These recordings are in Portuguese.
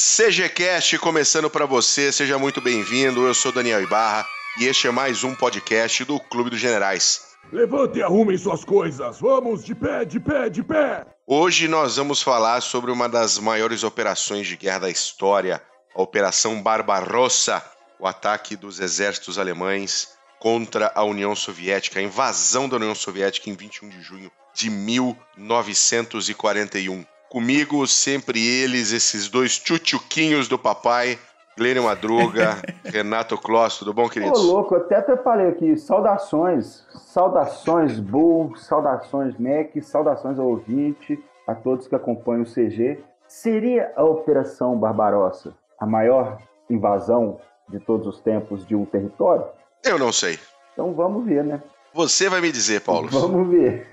CGCast começando para você, seja muito bem-vindo. Eu sou Daniel Ibarra e este é mais um podcast do Clube dos Generais. Levante e arrumem suas coisas. Vamos de pé, de pé, de pé. Hoje nós vamos falar sobre uma das maiores operações de guerra da história, a Operação Barbarossa, o ataque dos exércitos alemães contra a União Soviética, a invasão da União Soviética em 21 de junho de 1941. Comigo, sempre eles, esses dois tchutchuquinhos do papai, Glênio Madruga, Renato Kloss, tudo bom, queridos? Ô, louco, até preparei aqui, saudações, saudações Bull, saudações Mac, saudações ao ouvinte, a todos que acompanham o CG. Seria a Operação Barbarossa a maior invasão de todos os tempos de um território? Eu não sei. Então vamos ver, né? Você vai me dizer, Paulo. Vamos ver.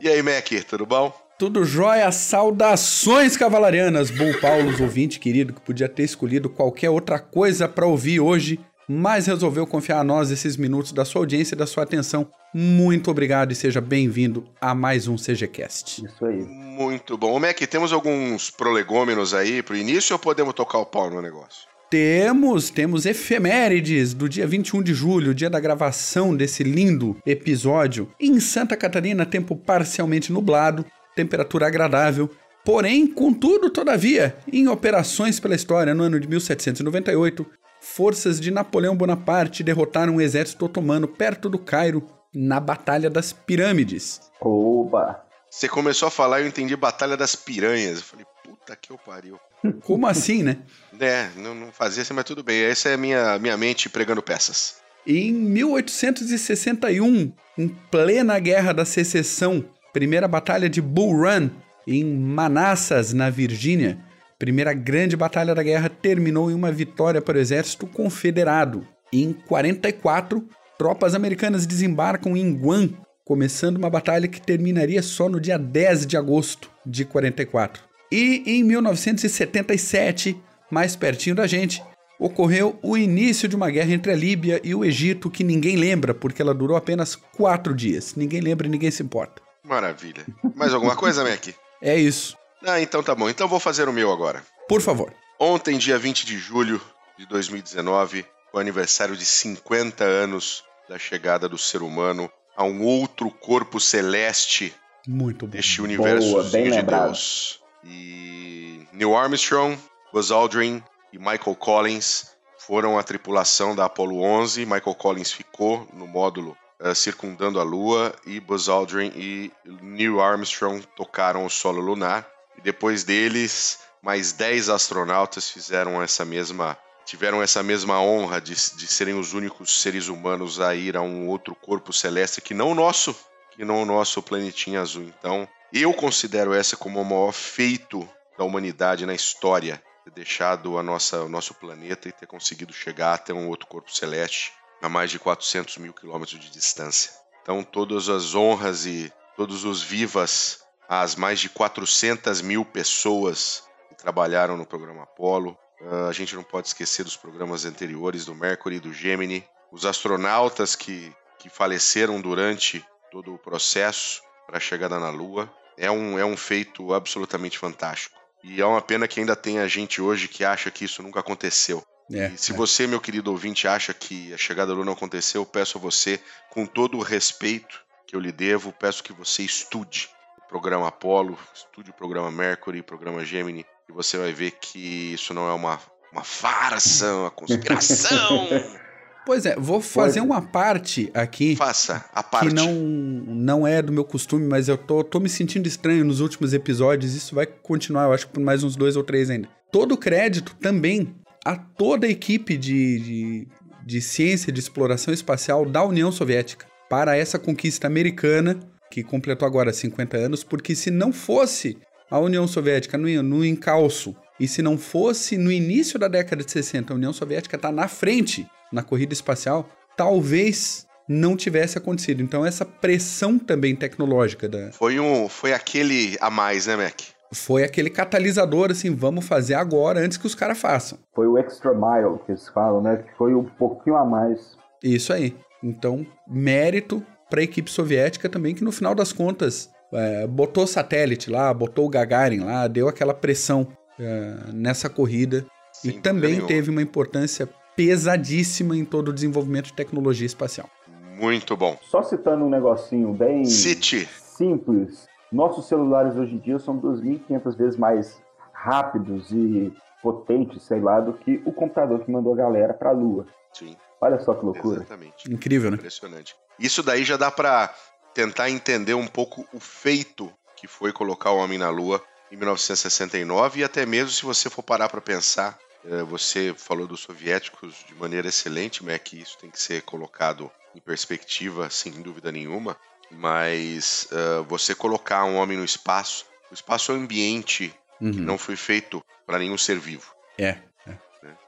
e aí, Mac, tudo bom? Tudo jóia, saudações cavalarianas, Bull Paulo, ouvinte querido, que podia ter escolhido qualquer outra coisa para ouvir hoje, mas resolveu confiar a nós esses minutos da sua audiência e da sua atenção. Muito obrigado e seja bem-vindo a mais um CGCast. Isso aí. Muito bom. Mac, temos alguns prolegômenos aí pro início ou podemos tocar o pau no negócio? Temos, temos efemérides do dia 21 de julho, dia da gravação desse lindo episódio. Em Santa Catarina, tempo parcialmente nublado, temperatura agradável. Porém, contudo, todavia, em operações pela história no ano de 1798, forças de Napoleão Bonaparte derrotaram um exército otomano perto do Cairo na Batalha das Pirâmides. Oba! Você começou a falar e eu entendi Batalha das Piranhas. Eu falei, puta que eu pariu. Como assim, né? É, não, não fazia assim, mas tudo bem. Essa é a minha, minha mente pregando peças. Em 1861, em plena Guerra da Secessão, primeira batalha de Bull Run, em Manassas, na Virgínia, primeira grande batalha da guerra terminou em uma vitória para o exército confederado. Em 44, tropas americanas desembarcam em Guam, começando uma batalha que terminaria só no dia 10 de agosto de 44. E em 1977, mais pertinho da gente, ocorreu o início de uma guerra entre a Líbia e o Egito que ninguém lembra, porque ela durou apenas quatro dias. Ninguém lembra e ninguém se importa. Maravilha. Mais alguma coisa, Mac? É isso. Ah, então tá bom. Então vou fazer o meu agora. Por favor. Ontem, dia 20 de julho de 2019, foi o aniversário de 50 anos da chegada do ser humano a um outro corpo celeste Muito bom. deste universo Boa, bem de lembrado. Deus. E Neil Armstrong, Buzz Aldrin e Michael Collins foram a tripulação da Apollo 11. Michael Collins ficou no módulo eh, circundando a Lua e Buzz Aldrin e Neil Armstrong tocaram o solo lunar. E depois deles, mais 10 astronautas fizeram essa mesma tiveram essa mesma honra de, de serem os únicos seres humanos a ir a um outro corpo celeste que não o nosso, que não o nosso planetinha azul. Então, eu considero essa como o maior feito da humanidade na história, ter deixado a nossa, o nosso planeta e ter conseguido chegar até um outro corpo celeste a mais de 400 mil quilômetros de distância. Então, todas as honras e todos os vivas às mais de 400 mil pessoas que trabalharam no programa Apollo. Uh, a gente não pode esquecer dos programas anteriores do Mercury e do Gemini. Os astronautas que, que faleceram durante todo o processo para a chegada na Lua. É um, é um feito absolutamente fantástico. E é uma pena que ainda tenha gente hoje que acha que isso nunca aconteceu. É, E se é. você, meu querido ouvinte, acha que a chegada da Lua não aconteceu, eu peço a você, com todo o respeito que eu lhe devo, peço que você estude o programa Apollo, estude o programa Mercury, o programa Gemini, e você vai ver que isso não é uma, uma farsa, uma conspiração. Pois é, vou fazer uma parte aqui Faça a parte. que não, não é do meu costume, mas eu tô, tô me sentindo estranho nos últimos episódios. Isso vai continuar, eu acho que por mais uns dois ou três ainda. Todo o crédito também a toda a equipe de, de, de ciência de exploração espacial da União Soviética para essa conquista americana, que completou agora 50 anos, porque se não fosse a União Soviética no, no encalço e se não fosse no início da década de 60 a União Soviética estar na frente na corrida espacial, talvez não tivesse acontecido. Então essa pressão também tecnológica da, Foi, um, foi aquele a mais, né, Mac? Foi aquele catalisador assim, vamos fazer agora antes que os caras façam. Foi o extra mile que eles falam, né? Que foi um pouquinho a mais. Isso aí. Então, mérito para a equipe soviética também, que no final das contas é, botou satélite lá, botou o Gagarin lá, deu aquela pressão uh, nessa corrida Sem e também nenhuma. teve uma importância pesadíssima em todo o desenvolvimento de tecnologia espacial. Muito bom. Só citando um negocinho bem City. simples, nossos celulares hoje em dia são 2.500 vezes mais rápidos e potentes, sei lá, do que o computador que mandou a galera para a Lua. Sim, Olha só que loucura. exatamente. Incrível, né? Impressionante. Isso daí já dá pra tentar entender um pouco o feito que foi colocar o homem na Lua em 1969 e até mesmo se você for parar pra pensar, eh, você falou dos soviéticos de maneira excelente, mas é que isso tem que ser colocado em perspectiva, sem dúvida nenhuma. Mas eh, você colocar um homem no espaço, o espaço é um ambiente que Uhum. não foi feito para nenhum ser vivo. É.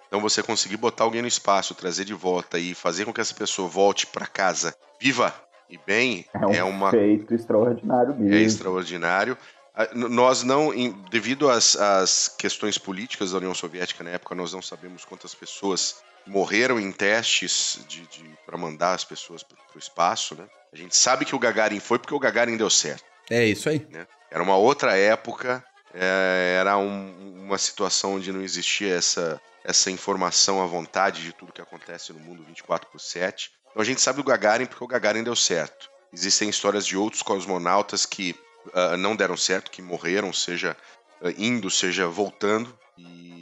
Então você conseguir botar alguém no espaço, trazer de volta e fazer com que essa pessoa volte para casa viva e bem É um é uma feito extraordinário mesmo. é extraordinário. Ah, Nós não, em- devido às, às questões políticas da União Soviética na época, nós não sabemos quantas pessoas morreram em testes de, para mandar as pessoas para o espaço, né? A gente sabe que o Gagarin foi porque o Gagarin deu certo. É isso aí. Era uma outra época, é, era um- uma situação onde não existia essa, essa informação à vontade de tudo que acontece no mundo 24 por 7. Então a gente sabe do Gagarin porque o Gagarin deu certo. Existem histórias de outros cosmonautas que ah, não deram certo, que morreram, seja ah, indo, seja voltando. E...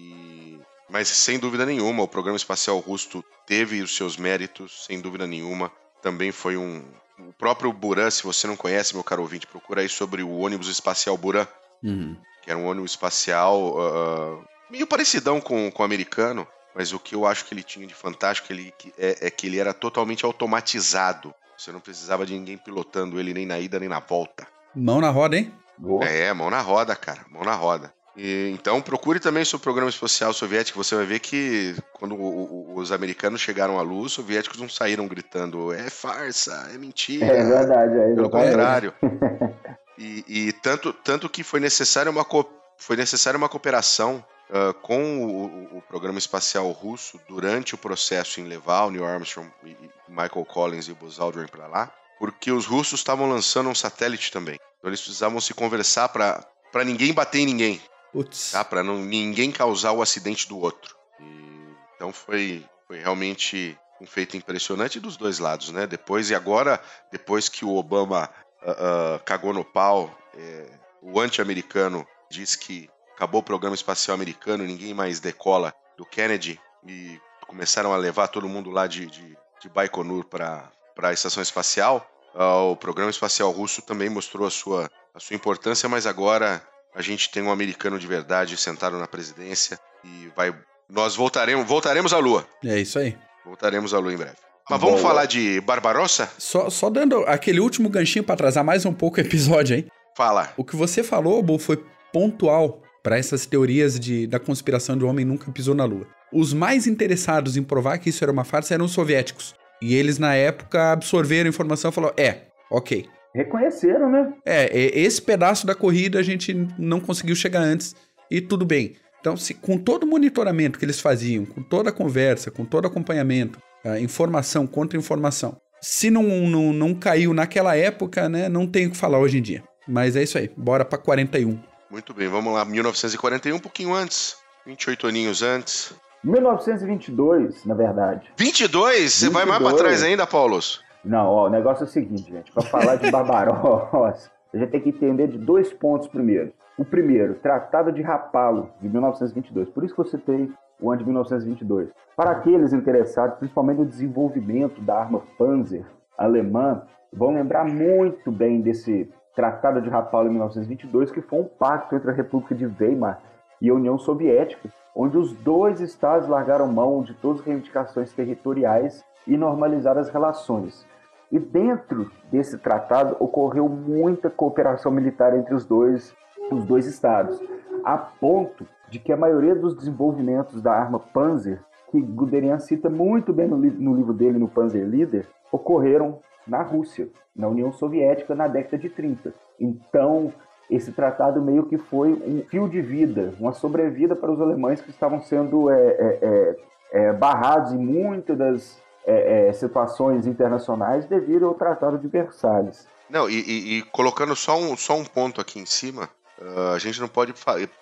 Mas sem dúvida nenhuma, o programa espacial russo teve os seus méritos, sem dúvida nenhuma. Também foi um. O próprio Buran, se você não conhece, meu caro ouvinte, procura aí sobre o ônibus espacial Buran, Uhum. que era um ônibus espacial ah, meio parecidão com, com o americano, mas o que eu acho que ele tinha de fantástico ele, que- é, é que ele era totalmente automatizado. Você não precisava de ninguém pilotando ele nem na ida nem na volta. Mão na roda, hein? Boa. É, mão na roda, cara, mão na roda. E, então procure também sobre o programa espacial soviético, você vai ver que quando o- o- os americanos chegaram à luz, os soviéticos não saíram gritando é farsa, é mentira. É verdade, é Pelo contrário. E, e tanto, tanto que foi necessária uma, co- foi necessária uma cooperação ah, com o, o- programa espacial russo durante o processo em levar o Neil Armstrong e, e Michael Collins e o Buzz Aldrin para lá, porque os russos estavam lançando um satélite também. Então eles precisavam se conversar para ninguém bater em ninguém, Putz. tá? Para ninguém causar o acidente do outro. E, então foi, foi realmente um feito impressionante dos dois lados, né? Depois e agora, depois que o Obama ah, ah, cagou no pau, é, o anti-americano diz que acabou o programa espacial americano, ninguém mais decola do Kennedy e começaram a levar todo mundo lá de, de, de Baikonur para a estação espacial. Ah, o programa espacial russo também mostrou a sua, a sua importância, mas agora a gente tem um americano de verdade sentado na presidência e vai. Nós voltaremos, voltaremos à Lua. É isso aí. Voltaremos à Lua em breve. Mas vamos Boa. falar de Barbarossa? Só, só dando aquele último ganchinho pra atrasar mais um pouco o episódio, hein? Fala. O que você falou, Bu, foi pontual para essas teorias de, da conspiração de o homem nunca pisou na Lua. Os mais interessados em provar que isso era uma farsa eram os soviéticos. E eles, na época, absorveram a informação e falaram: é, ok. Reconheceram, né? É, esse pedaço da corrida a gente não conseguiu chegar antes e tudo bem. Então, se, com todo o monitoramento que eles faziam, com toda a conversa, com todo acompanhamento, a informação contra informação, se não, não, não caiu naquela época, né, não tem o que falar hoje em dia. Mas é isso aí, bora pra 41. Muito bem, vamos lá. 1941, um pouquinho antes. 28 aninhos antes. 1922, na verdade. 22? Você vai mais pra 22. trás ainda, Paulos? Não, ó, o negócio é o seguinte, gente. Para falar de Barbarossa, a gente tem que entender de dois pontos primeiro. O primeiro, Tratado de Rapallo, de 1922. Por isso que eu citei o ano de 1922. Para aqueles interessados, principalmente no desenvolvimento da arma Panzer alemã, vão lembrar muito bem desse Tratado de Rapallo em 1922, que foi um pacto entre a República de Weimar e a União Soviética, onde os dois estados largaram mão de todas as reivindicações territoriais e normalizaram as relações. E dentro desse tratado ocorreu muita cooperação militar entre os dois, os dois estados, a ponto de que a maioria dos desenvolvimentos da arma Panzer, que Guderian cita muito bem no, li- no livro dele, no Panzer Leader, ocorreram na Rússia, na União Soviética, na década de 30. Então, esse tratado meio que foi um fio de vida, uma sobrevida para os alemães que estavam sendo é, é, é, é, barrados em muitas das é, é, situações internacionais devido ao Tratado de Versalhes. Não, e, e- e colocando só um, só um ponto aqui em cima, uh, a gente não pode,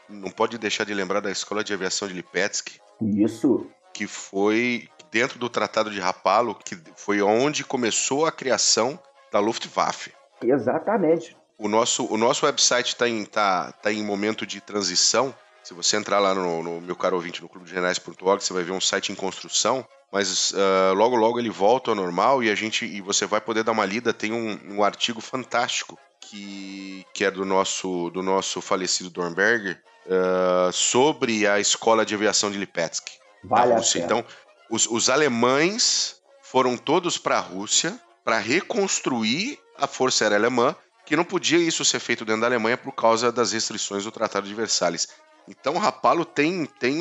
não pode deixar de lembrar da Escola de Aviação de Lipetsk. Isso. Que foi dentro do Tratado de Rapallo, que foi onde começou a criação da Luftwaffe. Exatamente. O nosso, o nosso website está em, tá, tá em momento de transição. Se você entrar lá no, no meu caro ouvinte no clubedegenerais.org, você vai ver um site em construção. Mas uh, logo logo ele volta ao normal e a gente e você vai poder dar uma lida. Tem um, um artigo fantástico que, que é do nosso do nosso falecido Dornberger uh, sobre a escola de aviação de Lipetsk. Vale a Rússia. Então, os, os alemães foram todos para a Rússia para reconstruir a Força Aérea Alemã, que não podia isso ser feito dentro da Alemanha por causa das restrições do Tratado de Versalhes. Então, Rapallo tem, tem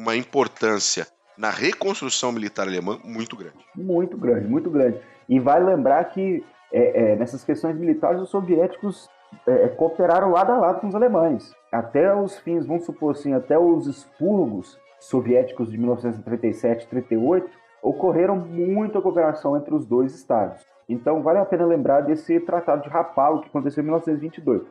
uma importância na reconstrução militar alemã muito grande. Muito grande, muito grande. E vale lembrar que é, é, nessas questões militares os soviéticos é, é cooperaram lado a lado com os alemães. Até os fins, vamos supor assim, até os expurgos soviéticos de 1937 e 38 ocorreram muita cooperação entre os dois estados. Então vale a pena lembrar desse tratado de Rapallo que aconteceu em 1922.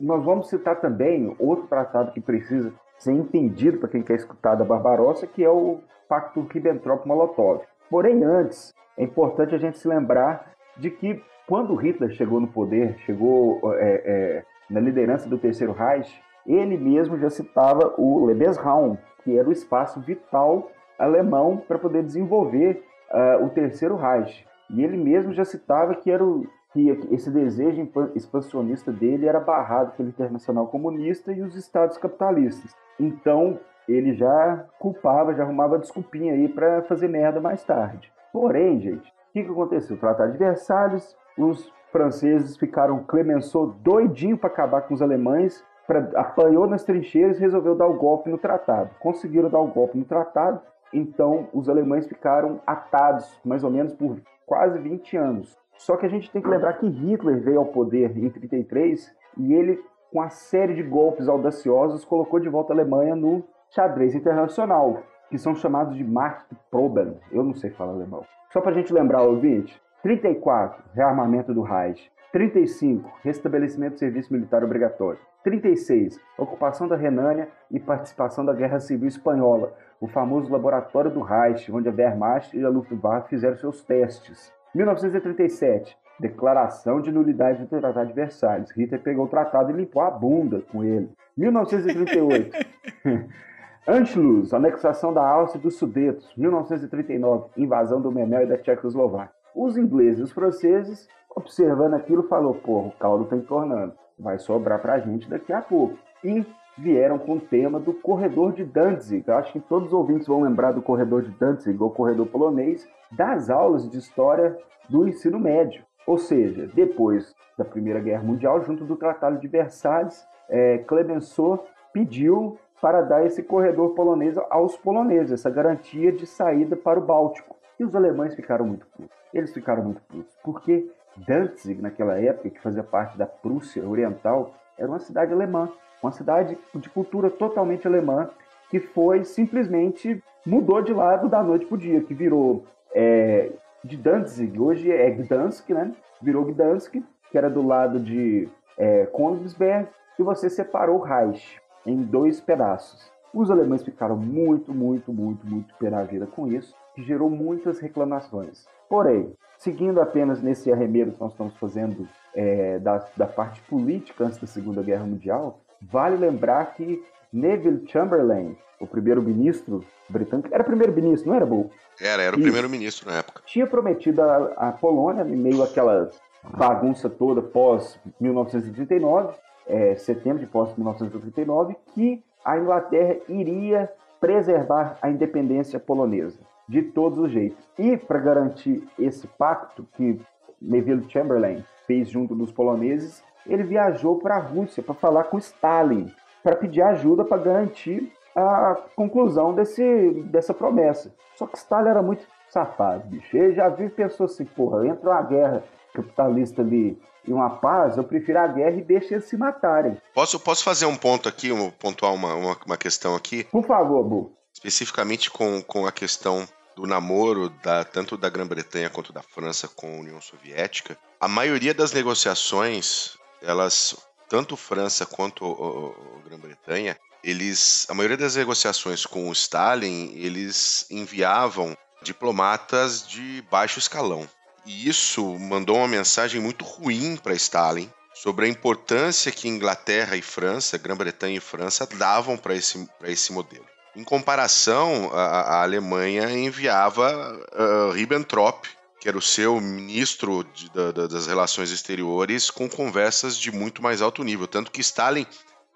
Nós vamos citar também outro tratado que precisa ser entendido para quem quer escutar da Barbarossa, que é o Pacto Ribbentrop-Molotov. Porém, antes, é importante a gente se lembrar de que quando Hitler chegou no poder, chegou é, é, na liderança do Terceiro Reich, ele mesmo já citava o Lebensraum, que era o espaço vital alemão para poder desenvolver uh, o Terceiro Reich. E ele mesmo já citava que era o, que esse desejo expansionista dele era barrado pelo Internacional Comunista e os Estados capitalistas. Então, ele já culpava, já arrumava desculpinha aí para fazer merda mais tarde. Porém, gente, o que, que aconteceu? Tratado de Versalhes, os franceses ficaram, Clemenceau doidinho para acabar com os alemães, pra, apanhou nas trincheiras e resolveu dar o golpe no tratado. Conseguiram dar o golpe no tratado, então os alemães ficaram atados mais ou menos por quase 20 anos. Só que a gente tem que lembrar que Hitler veio ao poder em 33 e ele, com a série de golpes audaciosos, colocou de volta a Alemanha no xadrez internacional, que são chamados de Machtproben. Eu não sei falar alemão. Só para a gente lembrar, ouvinte: 34, rearmamento do Reich. 35, restabelecimento do serviço militar obrigatório. 36, ocupação da Renânia e participação da Guerra Civil Espanhola, o famoso laboratório do Reich, onde a Wehrmacht e a Luftwaffe fizeram seus testes. 1937, declaração de nulidade do Tratado de Versalhes. Hitler pegou o tratado e limpou a bunda com ele. 1938, Anschluss, anexação da Áustria e dos Sudetos. 1939, invasão do Memel e da Tchecoslováquia. Os ingleses e os franceses, observando aquilo, falou: porra, o caldo está entornando. Vai sobrar para a gente daqui a pouco. E vieram com o tema do corredor de Danzig. Eu acho que todos os ouvintes vão lembrar do corredor de Danzig, ou corredor polonês, das aulas de história do ensino médio. Ou seja, depois da Primeira Guerra Mundial, junto do Tratado de Versalhes, é, Clemenceau pediu para dar esse corredor polonês aos poloneses, essa garantia de saída para o Báltico. E os alemães ficaram muito putos. Eles ficaram muito putos, porque Danzig, naquela época, que fazia parte da Prússia Oriental, era uma cidade alemã uma cidade de cultura totalmente alemã, que foi simplesmente mudou de lado da noite para o dia, que virou é, de Danzig, hoje é Gdansk, né? Virou Gdansk, que era do lado de é, Königsberg, e você separou Reich em dois pedaços. Os alemães ficaram muito, muito, muito, muito pé com isso, que gerou muitas reclamações. Porém, seguindo apenas nesse arremedo que nós estamos fazendo é, da, da parte política antes da Segunda Guerra Mundial, Vale lembrar que Neville Chamberlain, o primeiro-ministro britânico, era primeiro-ministro, não era, Bull? Era, era o primeiro-ministro na época. Tinha prometido à Polônia, em meio àquela bagunça toda pós-1939, é, setembro de pós-1939, que a Inglaterra iria preservar a independência polonesa, de todos os jeitos. E para garantir esse pacto que Neville Chamberlain fez junto dos poloneses, ele viajou para a Rússia para falar com Stalin, para pedir ajuda para garantir a conclusão desse, dessa promessa. Só que Stalin era muito safado, bicho. Ele já viu e pensou assim, porra, entra uma guerra capitalista ali e uma paz, eu prefiro a guerra e deixa eles se matarem. Posso, posso fazer um ponto aqui, um, pontuar uma, uma, uma questão aqui? Por favor, Bu. Especificamente com, com a questão do namoro da, tanto da Grã-Bretanha quanto da França com a União Soviética, a maioria das negociações elas tanto França quanto Grã-Bretanha, eles, a maioria das negociações com o Stalin, eles enviavam diplomatas de baixo escalão. E isso mandou uma mensagem muito ruim para Stalin sobre a importância que Inglaterra e França, Grã-Bretanha e França davam para esse, esse modelo. Em comparação, a, a Alemanha enviava uh, Ribbentrop, que era o seu ministro de, da, das relações exteriores, com conversas de muito mais alto nível. Tanto que Stalin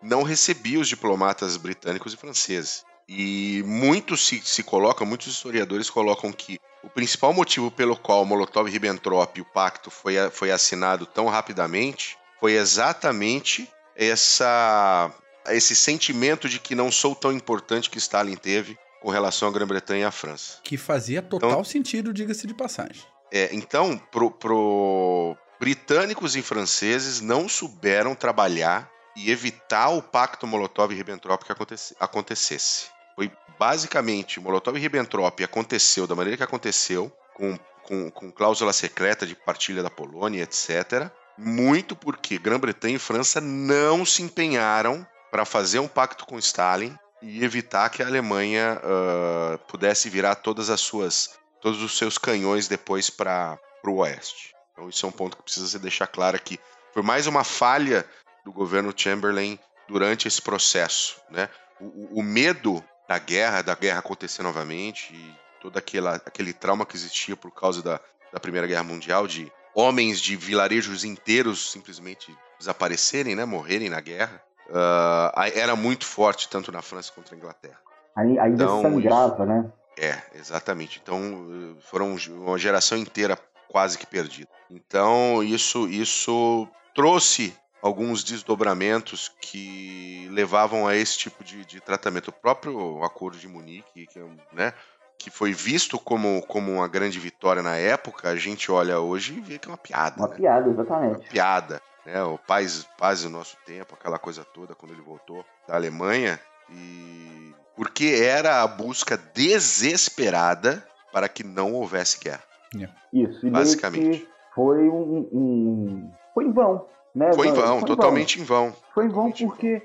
não recebia os diplomatas britânicos e franceses. E muito se, se coloca, muitos historiadores colocam que o principal motivo pelo qual Molotov e Ribbentrop e o pacto foi, foi assinado tão rapidamente foi exatamente essa, esse sentimento de que não sou tão importante que Stalin teve com relação à Grã-Bretanha e à França. Que fazia total então, sentido, diga-se de passagem. É, então, pro, pro britânicos e franceses não souberam trabalhar e evitar o pacto Molotov e Ribbentrop que acontecesse. Foi basicamente Molotov e Ribbentrop aconteceu da maneira que aconteceu, com, com, com cláusula secreta de partilha da Polônia, etc muito porque Grã-Bretanha e França não se empenharam para fazer um pacto com Stalin e evitar que a Alemanha uh, pudesse virar todas as suas, todos os seus canhões depois para o oeste. Então isso é um ponto que precisa se deixar claro aqui. Foi mais uma falha do governo Chamberlain durante esse processo, né? O, o medo da guerra, da guerra acontecer novamente e todo aquela, aquele trauma que existia por causa da, da Primeira Guerra Mundial de homens de vilarejos inteiros simplesmente desaparecerem, né, morrerem na guerra, uh, era muito forte tanto na França quanto na Inglaterra. Ainda então, sangrava, né? É, exatamente. Então foram uma geração inteira quase que perdida. Então isso isso trouxe alguns desdobramentos que levavam a esse tipo de, de tratamento. O próprio Acordo de Munique, que, é né, que foi visto como, como uma grande vitória na época, a gente olha hoje e vê que é uma piada. Uma né? piada, exatamente. Uma piada. Né? O paz, paz do nosso tempo, aquela coisa toda, quando ele voltou da Alemanha. E porque era a busca desesperada para que não houvesse guerra. Yeah. Isso, e basicamente. Foi um, um, Foi em vão. Né? Foi em vão, foi totalmente em vão. Em vão. Foi em vão porque.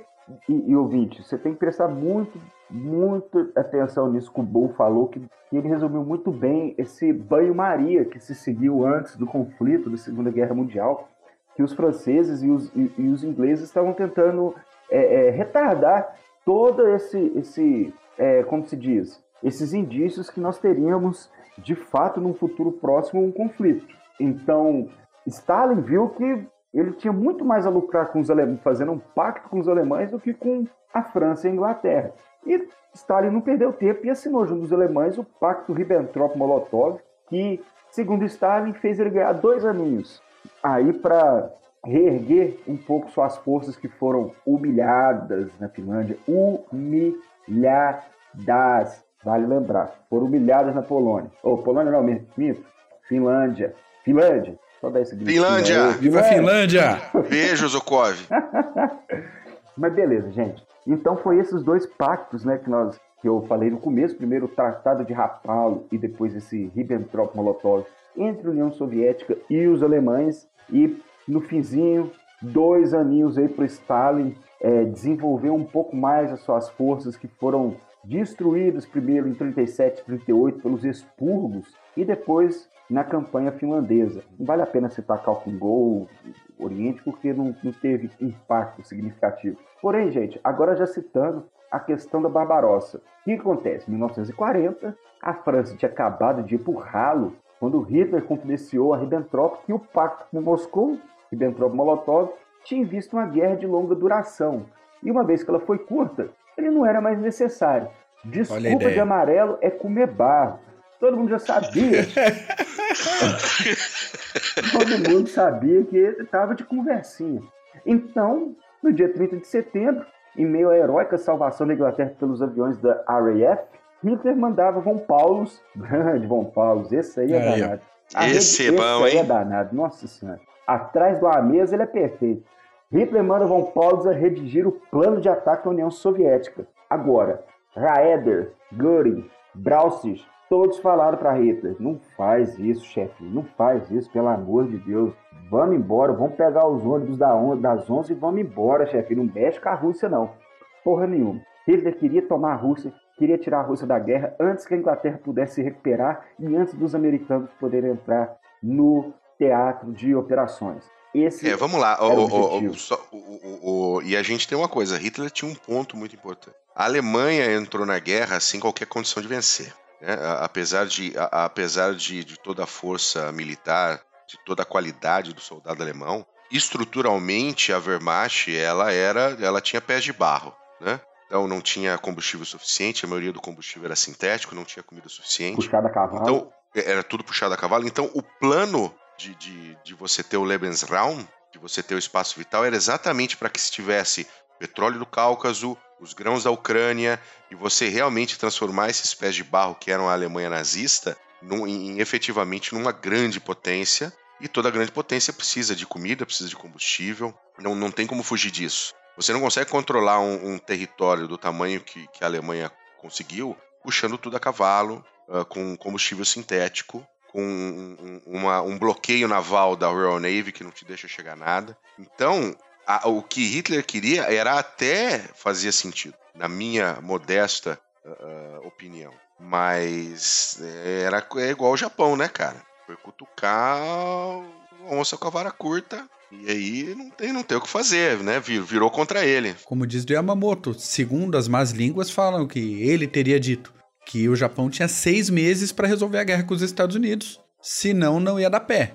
E, e ouvinte, você tem que prestar muito muita atenção nisso que o Bull falou, que, que ele resumiu muito bem esse banho-maria que se seguiu antes do conflito da Segunda Guerra Mundial, que os franceses e os, e, e os ingleses estavam tentando é, é, retardar todo esse, esse é, como se diz, esses indícios que nós teríamos de fato num futuro próximo um conflito. Então, Stalin viu que ele tinha muito mais a lucrar com os alemães, fazendo um pacto com os alemães do que com a França e a Inglaterra. E Stalin não perdeu tempo e assinou junto dos alemães o Pacto Ribbentrop-Molotov, que, segundo Stalin, fez ele ganhar dois aninhos. Aí, para reerguer um pouco suas forças que foram humilhadas na Finlândia, humilhadas, vale lembrar, foram humilhadas na Polônia. Ou oh, Polônia não, minto, Finlândia. Finlândia, só dar esse grito. Finlândia! Viva Finlândia! Beijo, Zukov! Mas beleza, gente. Então foi esses dois pactos, né, que nós que eu falei no começo, primeiro o Tratado de Rapallo e depois esse Ribbentrop-Molotov entre a União Soviética e os alemães e no finzinho dois aninhos aí para Stalin é, desenvolver um pouco mais as suas forças que foram destruídas primeiro em 37, 38 pelos expurgos e depois na campanha finlandesa. Não vale a pena citar Gol, Oriente, porque não, não teve impacto significativo. Porém, gente, agora já citando a questão da Barbarossa. O que acontece? Em 1940, a França tinha acabado de ir por ralo quando Hitler confidenciou a Ribbentrop que o pacto com Moscou, Ribbentrop-Molotov, tinha visto uma guerra de longa duração. E uma vez que ela foi curta, ele não era mais necessário. Desculpa de amarelo é comer barro. Todo mundo já sabia. Todo mundo sabia que ele estava de conversinha. Então, no dia 30 de setembro, em meio à heróica salvação da Inglaterra pelos aviões da RAF, Hitler mandava Von Paulus, grande Von Paulus, esse aí é aí, danado. esse rede, é bom, esse hein? é danado, nossa senhora. Atrás do Amesa ele é perfeito. Hitler manda Von Paulus a redigir o plano de ataque à União Soviética. Agora, Raeder, Göring, Brauchitsch Todos falaram para Hitler: não faz isso, chefe, não faz isso, pelo amor de Deus. Vamos embora, vamos pegar os ônibus das 11 e vamos embora, chefe. Não mexe com a Rússia, não. Porra nenhuma. Hitler queria tomar a Rússia, queria tirar a Rússia da guerra antes que a Inglaterra pudesse se recuperar e antes dos americanos poderem entrar no teatro de operações. Esse é, vamos lá. O, o, o, e a gente tem uma coisa: Hitler tinha um ponto muito importante. A Alemanha entrou na guerra sem qualquer condição de vencer. Né? Apesar, de, apesar de, de toda a força militar, de toda a qualidade do soldado alemão, estruturalmente a Wehrmacht ela era, ela tinha pés de barro, né? Então não tinha combustível suficiente, a maioria do combustível era sintético, não tinha comida suficiente. Puxada a cavalo. Então era tudo puxado a cavalo. Então o plano de, de, de você ter o Lebensraum, de você ter o espaço vital, era exatamente para que se tivesse petróleo do Cáucaso, os grãos da Ucrânia, e você realmente transformar esses pés de barro que eram a Alemanha nazista num, em, efetivamente numa grande potência. E toda grande potência precisa de comida, precisa de combustível, não, não tem como fugir disso. Você não consegue controlar um, um território do tamanho que, que, a Alemanha conseguiu puxando tudo a cavalo, uh, com combustível sintético, com um, uma, um bloqueio naval da Royal Navy que não te deixa chegar nada. Então, a, o que Hitler queria era até fazia sentido, na minha modesta uh, opinião. Mas era é igual o Japão, né, cara? Foi cutucar onça com a vara curta. E aí não tem, não tem o que fazer, né? Virou contra ele. Como diz o Yamamoto, segundo as más línguas falam que ele teria dito que o Japão tinha seis meses para resolver a guerra com os Estados Unidos, senão não ia dar pé.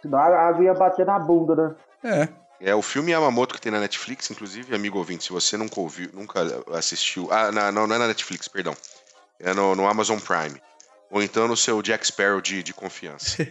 Senão a água ia bater na bunda, né? É. É o filme Yamamoto que tem na Netflix, inclusive, amigo ouvinte, se você nunca ouviu, nunca assistiu. Ah, não, não é na Netflix, perdão. É no, no Amazon Prime. Ou então no seu Jack Sparrow de, de confiança.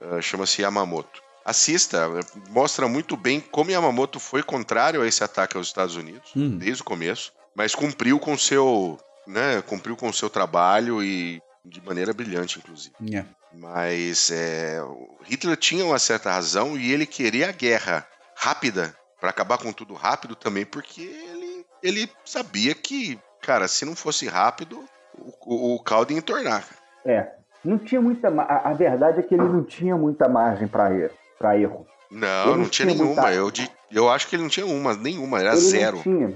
uh, Chama-se Yamamoto. Assista, mostra muito bem como Yamamoto foi contrário a esse ataque aos Estados Unidos, hum. desde o começo, mas cumpriu com seu né, cumpriu com o seu trabalho e de maneira brilhante, inclusive. Yeah. Mas é, Hitler tinha uma certa razão e ele queria a guerra rápida para acabar com tudo rápido também, porque ele, ele sabia que, cara, se não fosse rápido, o, o, o caldo ia entornar. É, não tinha muita. A, a, verdade é que ele não tinha muita margem para erro. Pra erro. Não, não, não, tinha, tinha nenhuma. Muita... Eu, de, eu acho que ele não tinha uma, nenhuma, era ele zero. Não tinha.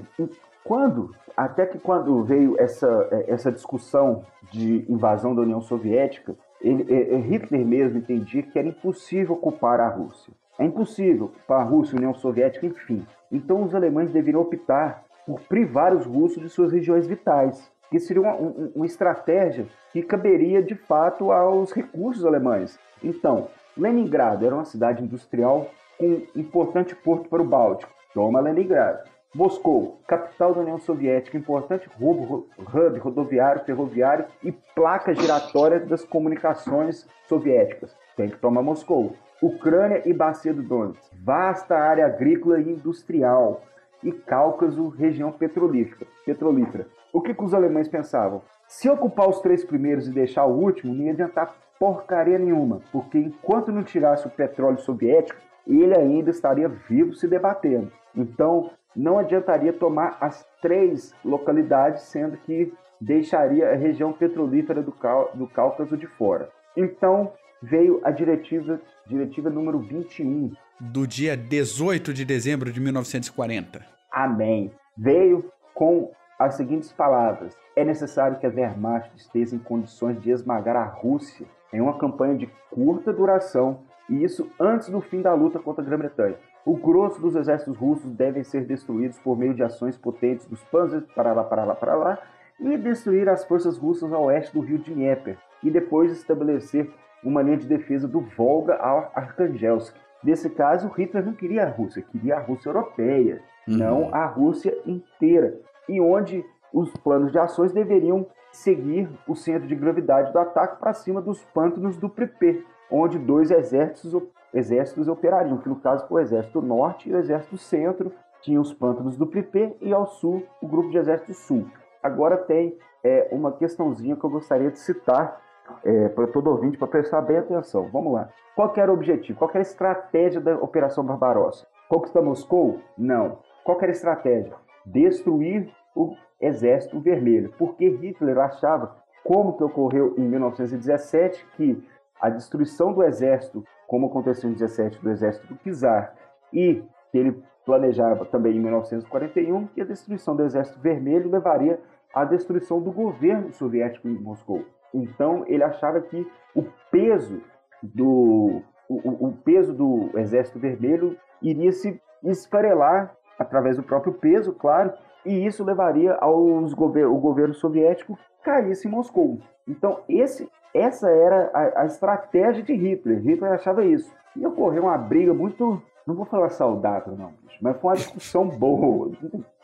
Quando até que quando veio essa, é, essa discussão de invasão da União Soviética, ele, é, é, Hitler mesmo entendia que era impossível ocupar a Rússia. É impossível ocupar a Rússia, União Soviética, enfim. Então os alemães deveriam optar por privar os russos de suas regiões vitais, que seria uma, uma, uma estratégia que caberia de fato aos recursos alemães. Então, Leningrado era uma cidade industrial com um importante porto para o Báltico. Toma Leningrado. Moscou, capital da União Soviética, importante hub, hub rodoviário, ferroviário e placa giratória das comunicações soviéticas. Tem que tomar Moscou. Ucrânia e Bacia do Donetsk, vasta área agrícola e industrial. E Cáucaso, região petrolífera. petrolífera. O que, que os alemães pensavam? Se ocupar os três primeiros e deixar o último, não ia adiantar porcaria nenhuma, porque enquanto não tirasse o petróleo soviético, ele ainda estaria vivo se debatendo. Então, não adiantaria tomar as três localidades, sendo que deixaria a região petrolífera do, do Cáucaso de fora. Então veio a diretiva, diretiva número 21. Do dia 18 de dezembro de 1940. Amém. Veio com as seguintes palavras: É necessário que a Wehrmacht esteja em condições de esmagar a Rússia em uma campanha de curta duração, e isso antes do fim da luta contra a Grã-Bretanha. O grosso dos exércitos russos devem ser destruídos por meio de ações potentes dos Panzers para lá, para lá, para lá, e destruir as forças russas ao oeste do rio Dnieper, e depois estabelecer uma linha de defesa do Volga ao Arkangelsk. Nesse caso, Hitler não queria a Rússia, queria a Rússia europeia, uhum. não a Rússia inteira, e onde os planos de ações deveriam seguir o centro de gravidade do ataque para cima dos pântanos do Pripé, onde dois exércitos exércitos operariam, que no caso foi o Exército Norte e o Exército Centro, tinha os pântanos do Pripé e ao sul o Grupo de Exército Sul. Agora tem é, uma questãozinha que eu gostaria de citar é, para todo ouvinte, para prestar bem atenção. Vamos lá. Qual era o objetivo? Qual era a estratégia da Operação Barbarossa? Conquistar Moscou? Não. Qual era a estratégia? Destruir o Exército Vermelho, porque Hitler achava como que ocorreu em 1917, que a destruição do exército, como aconteceu em 17 do exército do Czar, e que ele planejava também em 1941 que a destruição do exército vermelho levaria à destruição do governo soviético em Moscou. Então ele achava que o peso do o, o peso do exército vermelho iria se esfarelar através do próprio peso, claro, e isso levaria aos gover o governo soviético caísse em Moscou. Então esse essa era a, a estratégia de Hitler. Hitler achava isso. E ocorreu uma briga muito não vou falar saudável, não, mas foi uma discussão boa.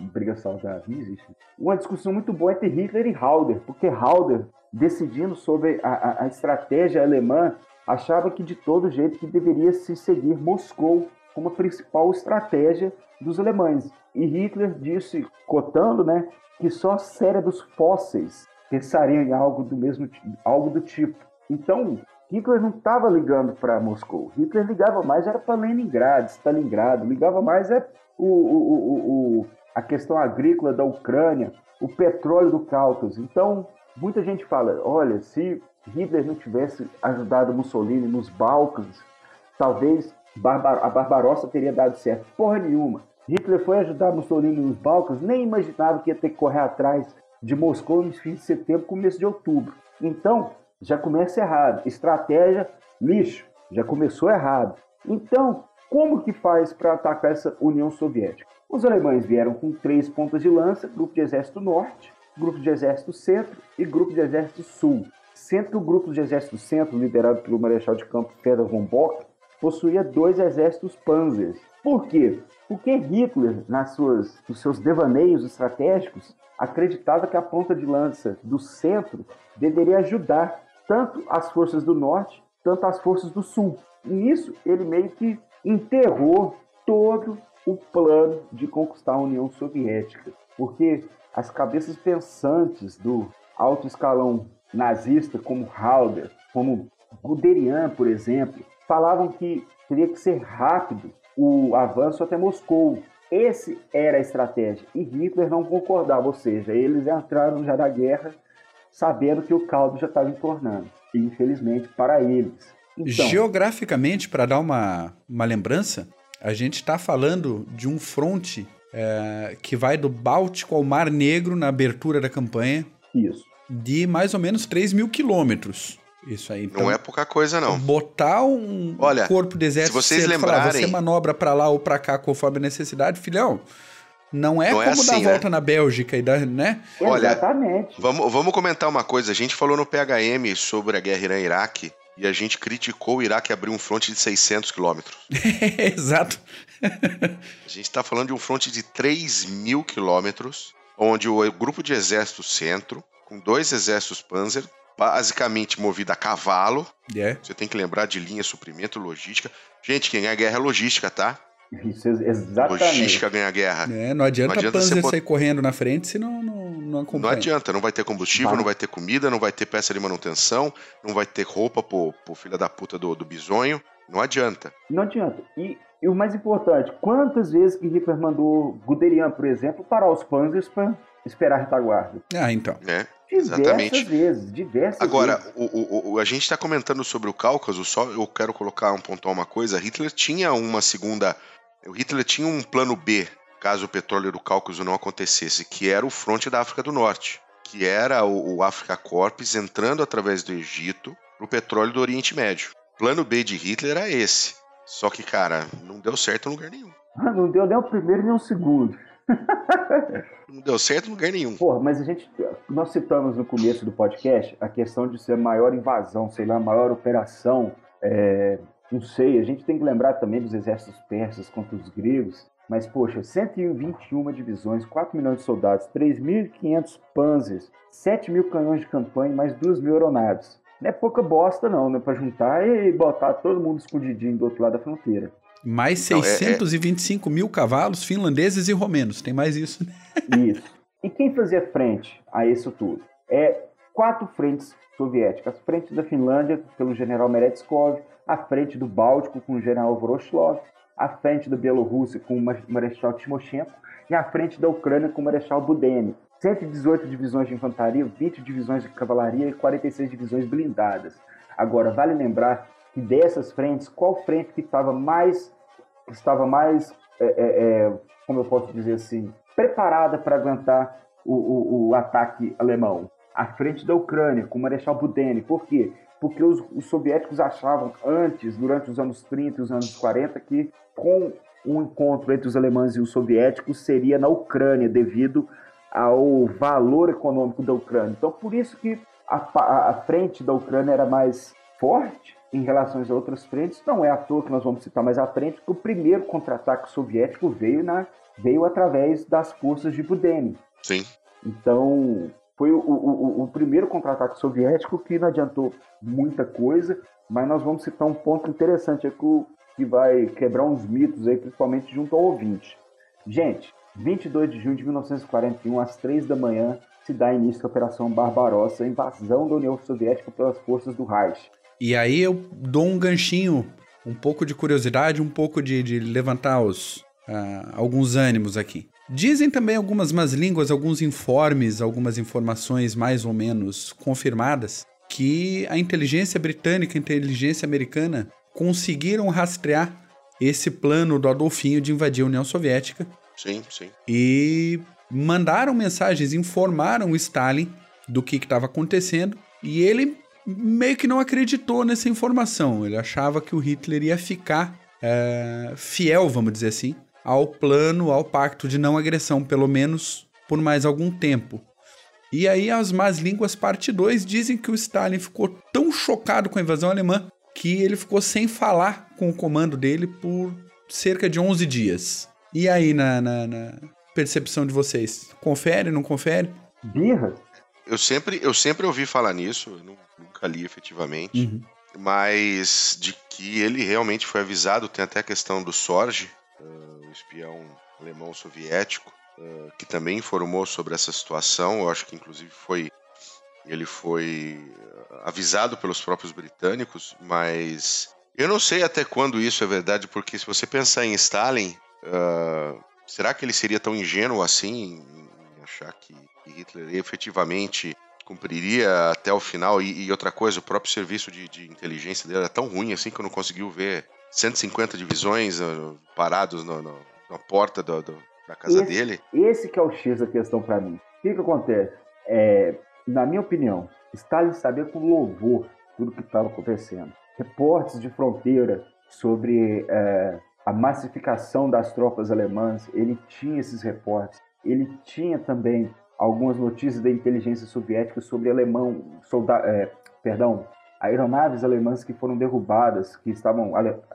Briga saudável, não existe. Uma discussão muito boa entre Hitler e Halder, porque Halder, decidindo sobre a, a, a estratégia alemã, achava que de todo jeito que deveria se seguir Moscou como a principal estratégia dos alemães. E Hitler disse, cotando, né, que só cérebros fósseis pensariam em algo do mesmo algo do tipo. Então, Hitler não estava ligando para Moscou. Hitler ligava mais era para Leningrado, Stalingrado, ligava mais é o, o, o, a questão agrícola da Ucrânia, o petróleo do Cáucaso. Então, muita gente fala, olha, se Hitler não tivesse ajudado Mussolini nos Balcãs, talvez a Barbarossa teria dado certo. Porra nenhuma. Hitler foi ajudar Mussolini nos Balcãs, nem imaginava que ia ter que correr atrás de Moscou no fim de setembro, começo de outubro. Então, já começa errado. Estratégia, lixo, já começou errado. Então, como que faz para atacar essa União Soviética? Os alemães vieram com três pontas de lança, grupo de exército norte, grupo de exército centro e grupo de exército sul. Sendo que o grupo de exército centro, liderado pelo marechal de campo Fedor von Bock, possuía dois exércitos panzers. Por quê? Porque Hitler, nas suas, nos seus devaneios estratégicos, acreditava que a ponta de lança do centro deveria ajudar tanto as forças do norte, tanto as forças do sul. E nisso, ele meio que enterrou todo o plano de conquistar a União Soviética, porque as cabeças pensantes do alto escalão nazista, como Halder, como Guderian, por exemplo, falavam que teria que ser rápido o avanço até Moscou. Esse era a estratégia. E Hitler não concordava, ou seja, eles entraram já na guerra sabendo que o caldo já estava entornando. Infelizmente para eles. Então, Geograficamente, para dar uma, uma lembrança, a gente está falando de um fronte é, que vai do Báltico ao Mar Negro na abertura da campanha. Isso. De mais ou menos 3 mil quilômetros. Isso aí. Então, não é pouca coisa, não. Botar um Olha, corpo de exército se vocês lembrarem... Falar, você manobra para lá ou para cá conforme a necessidade, filhão. Não é não é como é assim, dar a volta né? na Bélgica e dar, né? Olha, Exatamente. Vamos, vamos comentar uma coisa. A gente falou no PHM sobre a guerra Irã-Iraque e a gente criticou o Iraque abrir um fronte de 600 quilômetros. Exato. a gente está falando de um fronte de 3 mil quilômetros, onde o grupo de exército centro, com dois exércitos Panzer, basicamente movido a cavalo. Yeah. Você tem que lembrar de linha, suprimento, logística. Gente, quem ganha guerra é logística, tá? Isso, exatamente. Logística ganha guerra. É, não adianta, não adianta Panzer você... sair correndo na frente se não, não, não acompanha. Não adianta, não vai ter combustível, vai. não vai ter comida, não vai ter peça de manutenção, não vai ter roupa pro, pro filho da puta do, do bisonho. Não adianta. Não adianta. E, e o mais importante, quantas vezes que Hitler mandou Guderian, por exemplo, parar os Panzers para esperar a retaguarda? Ah, então. É. Exatamente. Diversas vezes, diversas Agora, vezes. O, o, a gente está comentando sobre o Cáucaso, só eu quero colocar um pontuar uma coisa. Hitler tinha uma segunda o Hitler tinha um plano B, caso o petróleo do Cáucaso não acontecesse, que era o fronte da África do Norte, que era o, o Africa Corps entrando através do Egito para o petróleo do Oriente Médio. O plano B de Hitler era esse. Só que, cara, não deu certo em lugar nenhum. Não deu nem o primeiro nem o segundo. não deu certo em lugar nenhum. Porra, mas a gente. Nós citamos no começo do podcast a questão de ser a maior invasão, sei lá, a maior operação é, não sei, a gente tem que lembrar também dos exércitos persas contra os gregos, mas, poxa, 121 divisões, 4 milhões de soldados, 3.500 panzers, 7 mil canhões de campanha mais 2 mil aeronaves. Não é pouca bosta, não, né? Pra juntar e botar todo mundo escondidinho do outro lado da fronteira. Mais 625 é, é... mil cavalos finlandeses e romenos. Tem mais isso, né? Isso. E quem fazia frente a isso tudo? É quatro frentes soviéticas. A frente da Finlândia, pelo general Meretskov, à frente do Báltico com o general Voroshilov, à frente da Bielorrússia com o Marechal Timoshenko e à frente da Ucrânia com o Marechal Budeni. 118 divisões de infantaria, 20 divisões de cavalaria e 46 divisões blindadas. Agora, vale lembrar que dessas frentes, qual frente que estava mais, estava mais é, é, é, como eu posso dizer assim, preparada para aguentar o, o, o, ataque alemão? A frente da Ucrânia, com o Marechal Budeni. Por quê? Porque os, os soviéticos achavam antes, durante os anos 30 e os anos 40, que com um encontro entre os alemães e os soviéticos seria na Ucrânia, devido ao valor econômico da Ucrânia. Então, por isso que a, a frente da Ucrânia era mais forte em relação a outras frentes. Não é à toa que nós vamos citar mais à frente que o primeiro contra-ataque soviético veio, na, veio através das forças de Budeni. Sim. Então, foi o, o, o primeiro contra-ataque soviético que não adiantou muita coisa, mas nós vamos citar um ponto interessante aqui que vai quebrar uns mitos aí, principalmente junto ao ouvinte. Gente, 22 de junho de 1941, às 3 da manhã, se dá início à Operação Barbarossa, invasão da União Soviética pelas forças do Reich. E aí eu dou um ganchinho, um pouco de curiosidade, um pouco de, de levantar os, uh, alguns ânimos aqui. Dizem também algumas más línguas, alguns informes, algumas informações mais ou menos confirmadas, que a inteligência britânica, a inteligência americana conseguiram rastrear esse plano do Adolfinho de invadir a União Soviética Sim, sim. E mandaram mensagens, informaram o Stalin do que estava acontecendo e ele meio que não acreditou nessa informação. Ele achava que o Hitler ia ficar é, fiel, vamos dizer assim, ao plano, ao pacto de não agressão, pelo menos por mais algum tempo. E aí, as más línguas, parte 2, dizem que o Stalin ficou tão chocado com a invasão alemã que ele ficou sem falar com o comando dele por cerca de 11 dias. E aí, na, na, na percepção de vocês? Confere, não confere? Birra? Eu sempre, eu sempre ouvi falar nisso, eu nunca li efetivamente, uhum. mas de que ele realmente foi avisado, tem até a questão do Sorge, uh, o espião alemão soviético, uh, que também informou sobre essa situação, eu acho que inclusive foi ele foi avisado pelos próprios britânicos, mas eu não sei até quando isso é verdade, porque se você pensar em Stalin, Uh, será que ele seria tão ingênuo assim em achar que Hitler efetivamente cumpriria até o final? E, e outra coisa, o próprio serviço de, de, inteligência dele era tão ruim assim que eu não conseguiu ver 150 divisões uh, parados no, no, na porta do, do, da casa esse, dele. Esse que é o X da questão para mim. O que, que acontece? É, na minha opinião, Stalin sabia com louvor tudo que estava acontecendo. Reportes de fronteira sobre é, a massificação das tropas alemãs, ele tinha esses reportes. Ele tinha também algumas notícias da inteligência soviética sobre alemão, solda, é, perdão, aeronaves alemãs que foram derrubadas, que estavam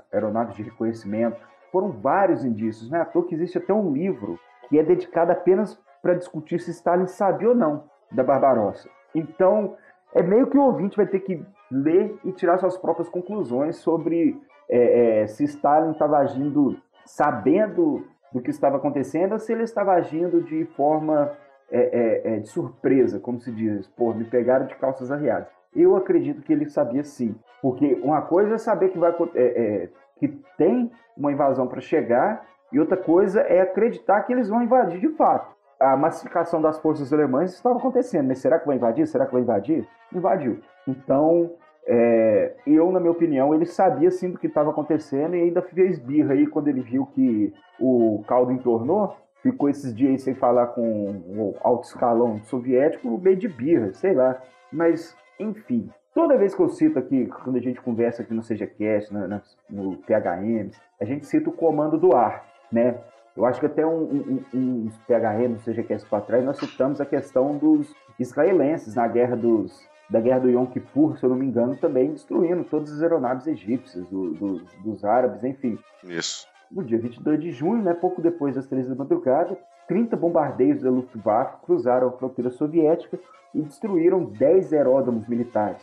aeronaves de reconhecimento. Foram vários indícios, né? À toa que existe até um livro que é dedicado apenas para discutir se Stalin sabia ou não da Barbarossa. Então, é meio que o ouvinte vai ter que ler e tirar suas próprias conclusões sobre é, é, se Stalin estava agindo sabendo do que estava acontecendo ou se ele estava agindo de forma é, é, é, de surpresa, como se diz, pô, me pegaram de calças arriadas. Eu acredito que ele sabia sim, porque uma coisa é saber que vai é, que tem uma invasão para chegar e outra coisa é acreditar que eles vão invadir de fato. A massificação das forças alemãs estava acontecendo, mas será que vai invadir? Será que vai invadir? Invadiu. Então, é, eu, na minha opinião, ele sabia sim do que estava acontecendo e ainda fez birra aí quando ele viu que o caldo entornou. Ficou esses dias sem falar com o alto escalão soviético, meio de birra, sei lá. Mas, enfim, toda vez que eu cito aqui, quando a gente conversa aqui no CGCast, no, no PHM, a gente cita o comando do ar, né? Eu acho que até um, um, um, uns PHM no CGCast para trás nós citamos a questão dos israelenses na guerra dos da guerra do Yom Kippur, se eu não me engano, também destruindo todas as aeronaves egípcias, do, do, dos árabes, enfim. Isso. No dia 22 de junho, né, pouco depois das três da madrugada, 30 bombardeiros da Luftwaffe cruzaram a fronteira soviética e destruíram 10 aeródromos militares.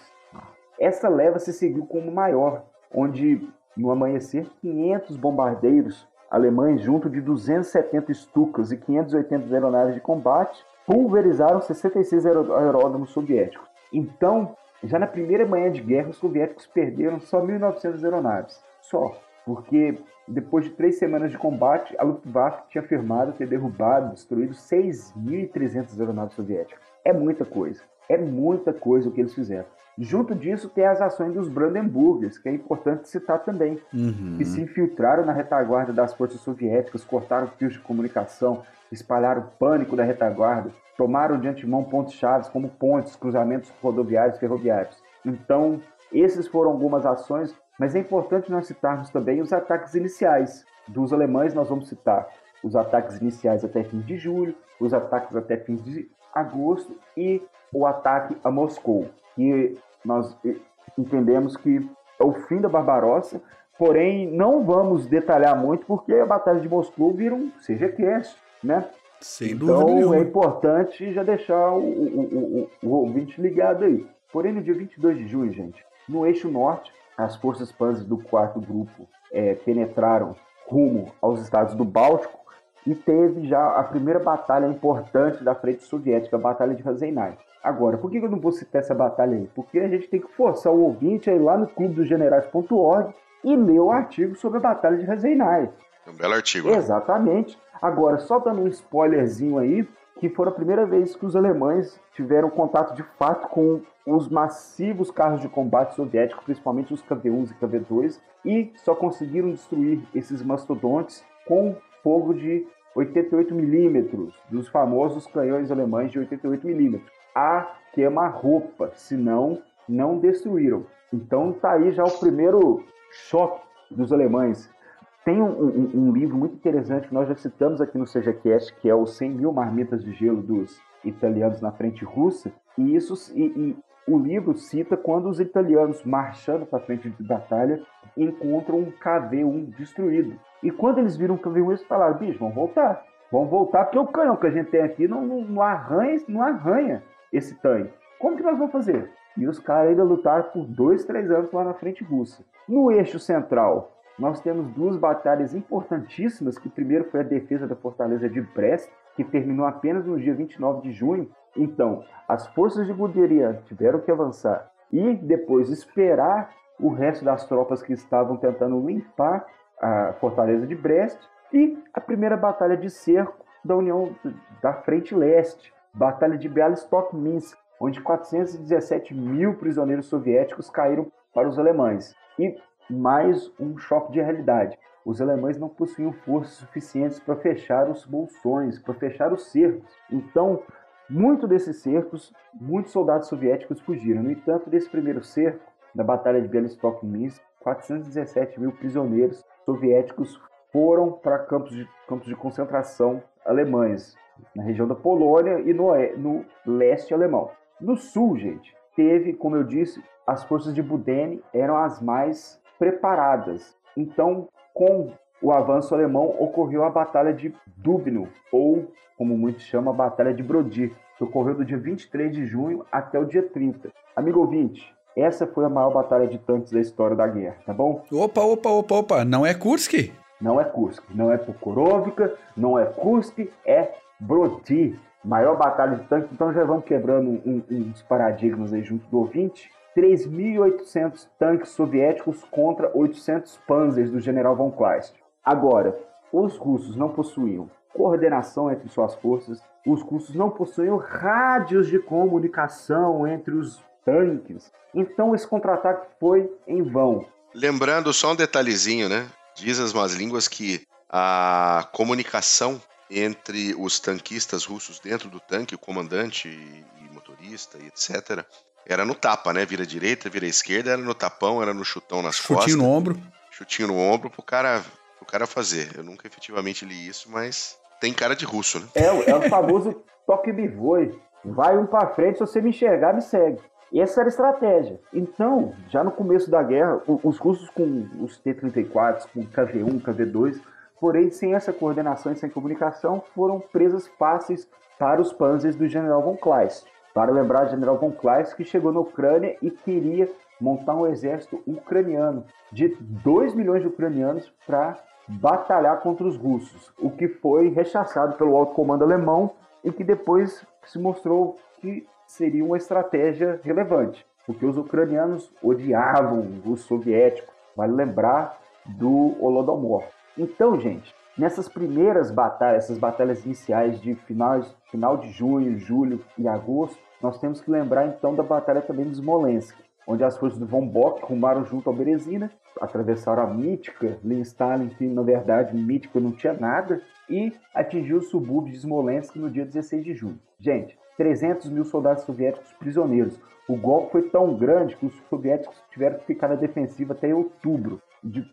Essa leva se seguiu como maior, onde, no amanhecer, 500 bombardeiros alemães, junto de 270 Stukas e 580 aeronaves de combate, pulverizaram 66 aeródromos soviéticos. Então, já na primeira manhã de guerra, os soviéticos perderam só 1.900 aeronaves. Só. Porque depois de três semanas de combate, a Luftwaffe tinha afirmado ter derrubado, destruído 6.300 aeronaves soviéticas. É muita coisa. É muita coisa o que eles fizeram. Junto disso, tem as ações dos Brandenburgers, que é importante citar também, Uhum. que se infiltraram na retaguarda das forças soviéticas, cortaram fios de comunicação, espalharam pânico da retaguarda, tomaram de antemão pontos chaves como pontes, cruzamentos rodoviários e ferroviários. Então, esses foram algumas ações, mas é importante nós citarmos também os ataques iniciais. Dos alemães, nós vamos citar os ataques iniciais até fins de julho, os ataques até fins de agosto e o ataque a Moscou, que nós entendemos que é o fim da Barbarossa, porém não vamos detalhar muito porque a Batalha de Moscou vira um CGCast, né? Sem dúvida Então nenhuma. é importante já deixar o, o, o, o- o ouvinte ligado aí. Porém, no dia 22 de junho, gente, no eixo norte, as forças panzers do quarto grupo eh, penetraram rumo aos estados do Báltico e teve já a primeira batalha importante da frente soviética, a Batalha de Rasenai. Agora, por que eu não vou citar essa batalha aí? Porque a gente tem que forçar o ouvinte a ir lá no clubedogenerais.org e ler o artigo sobre a Batalha de Rasenai. É um belo artigo. né? Exatamente. Agora, só dando um spoilerzinho aí, que foi a primeira vez que os alemães tiveram contato de fato com os massivos carros de combate soviéticos, principalmente os KV-1 e KV-2, e só conseguiram destruir esses mastodontes com fogo de 88 milímetros, dos famosos canhões alemães de 88 milímetros. A queima-roupa, senão não destruíram. Então tá aí já o primeiro choque dos alemães. Tem um, um- um livro muito interessante que nós já citamos aqui no CGCast, que é o 100 mil marmitas de gelo dos italianos na frente russa. E, isso, e, e o livro cita quando os italianos, marchando para frente de batalha, encontram um KV-1 destruído. E quando eles viram o KV-1, eles falaram, bicho, vamos voltar. Vamos voltar, porque o canhão que a gente tem aqui não, não, não arranha, não arranha esse tanque. Como que nós vamos fazer? E os caras ainda lutaram por dois, três anos lá na frente russa. No eixo central, nós temos duas batalhas importantíssimas, que primeiro foi a defesa da fortaleza de Brest, que terminou apenas no dia 29 de junho. Então, as forças de Guderian tiveram que avançar e depois esperar o resto das tropas que estavam tentando limpar a fortaleza de Brest e a primeira batalha de cerco da União da Frente Leste, Batalha de Bialystok-Minsk, onde 417 mil prisioneiros soviéticos caíram para os alemães. E mais um choque de realidade. Os alemães não possuíam forças suficientes para fechar os bolsões, para fechar os cercos. Então, muito desses cercos, muitos soldados soviéticos fugiram. No entanto, desse primeiro cerco, da Batalha de Bialystok-Minsk, 417 mil prisioneiros soviéticos foram para campos de, campos de concentração alemães, na região da Polônia e no, no leste alemão. No sul, gente, teve, como eu disse, as forças de Budene eram as mais preparadas. Então, com o avanço alemão, ocorreu a Batalha de Dubno, ou, como muitos chamam, a Batalha de Brody, que ocorreu do dia 23 de junho até o dia 30. Amigo ouvinte, essa foi a maior batalha de tanques da história da guerra, tá bom? Opa, opa, opa, opa. Não é Kursk? Não é Kursk, não é Pokrovka, não é Kursk, é Brody. Maior batalha de tanques, então já vamos quebrando um- uns paradigmas aí junto do ouvinte. 3.800 tanques soviéticos contra 800 panzers do general von Kleist. Agora, os russos não possuíam coordenação entre suas forças, os russos não possuíam rádios de comunicação entre os tanques. Então esse contra-ataque foi em vão. Lembrando só um detalhezinho, né? Diz as más línguas que a comunicação entre os tanquistas russos dentro do tanque, o comandante e motorista e etc., era no tapa, né? Vira direita, vira esquerda, era no tapão, era no chutão nas Chutinho costas. no ombro. Chutinho no ombro pro cara, pro cara fazer. Eu nunca efetivamente li isso, mas tem cara de russo, né? É, o- é o famoso toque me voe. Vai um pra frente, se você me enxergar, me segue. Essa era a estratégia. Então, já no começo da guerra, os russos com os T-34, com KV-1, KV-2, porém sem essa coordenação e sem comunicação, foram presas fáceis para os panzers do general von Kleist. Para lembrar, o general von Kleist que chegou na Ucrânia e queria montar um exército ucraniano de 2 milhões de ucranianos para batalhar contra os russos, o que foi rechaçado pelo alto comando alemão e que depois se mostrou que seria uma estratégia relevante, porque os ucranianos odiavam os soviéticos. Vale lembrar do Holodomor. Então, gente, nessas primeiras batalhas, essas batalhas iniciais de final, final de junho, julho e agosto, nós temos que lembrar então da batalha também de Smolensk, onde as forças do Von Bock rumaram junto ao Berezina, atravessaram a Mítica, Lin Stalin, que na verdade Mítica não tinha nada, e atingiu o subúrbio de Smolensk no dia 16 de julho. Gente, 300 mil soldados soviéticos prisioneiros. O golpe foi tão grande que os soviéticos tiveram que ficar na defensiva até outubro. De...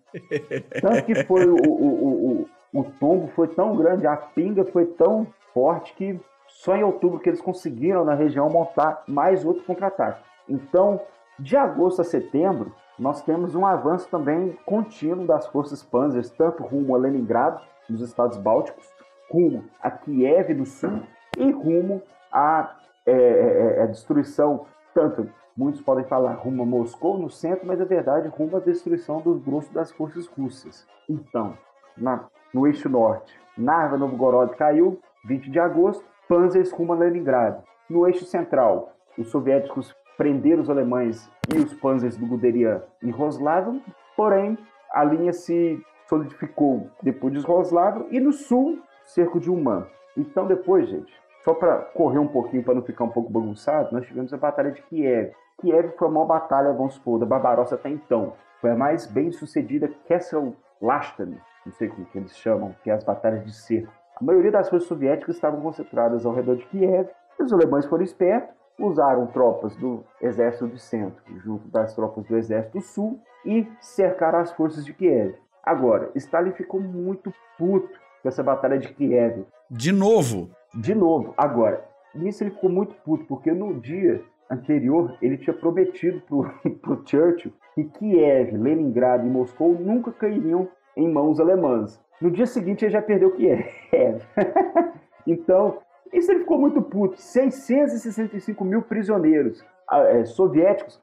Tanto que foi o, o, o, o, tombo foi tão grande, a pinga foi tão forte que só em outubro que eles conseguiram na região montar mais outro contra-ataque. Então, de agosto a setembro, nós temos um avanço também contínuo das forças panzers, tanto rumo a Leningrado, nos estados bálticos, rumo a Kiev do sul e rumo à é, é, é, destruição, tanto muitos podem falar rumo a Moscou no centro, mas na verdade rumo à destruição do grosso das forças russas. Então, na, no eixo norte, Narva Novgorod caiu, 20 de agosto, Panzers rumo a Leningrado. No eixo central, os soviéticos prenderam os alemães e os panzers do Guderian em Roslav, porém a linha se solidificou depois de Roslav e no sul, cerco de Uman. Então depois, gente, só para correr um pouquinho, para não ficar um pouco bagunçado, nós tivemos a Batalha de Kiev. Kiev foi a maior batalha, vamos supor, da Barbarossa até então. Foi a mais bem sucedida Kessel Lasten, não sei como que eles chamam, que é as batalhas de cerco. A maioria das forças soviéticas estavam concentradas ao redor de Kiev. Os alemães foram espertos, usaram tropas do exército de centro junto das tropas do exército do sul e cercaram as forças de Kiev. Agora, Stalin ficou muito puto com essa batalha de Kiev. De novo? De novo. Agora, nisso ele ficou muito puto, porque no dia anterior ele tinha prometido pro, pro Churchill que Kiev, Leningrado e Moscou nunca cairiam em mãos alemãs. No dia seguinte ele já perdeu Kiev. então, isso ele ficou muito puto. 665 mil prisioneiros é, soviéticos.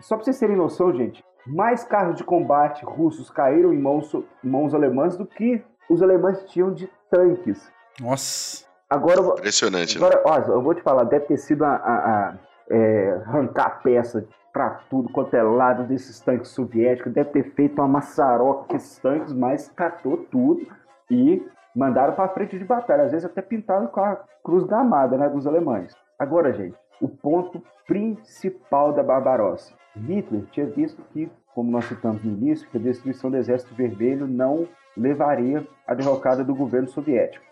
Só para vocês terem noção, gente, mais carros de combate russos caíram em mãos, mãos alemãs do que os alemães tinham de tanques. Nossa. Agora, Impressionante, né? agora, né? Ó, eu vou te falar, deve ter sido a, a, a é, arrancar peça para tudo quanto é lado desses tanques soviéticos, deve ter feito uma maçaroca com esses tanques, mas catou tudo e mandaram para frente de batalha, às vezes até pintado com a cruz gamada né, dos alemães. Agora, gente, o ponto principal da Barbarossa. Hitler tinha visto que, como nós citamos no início, que a destruição do Exército Vermelho não levaria à derrocada do governo soviético.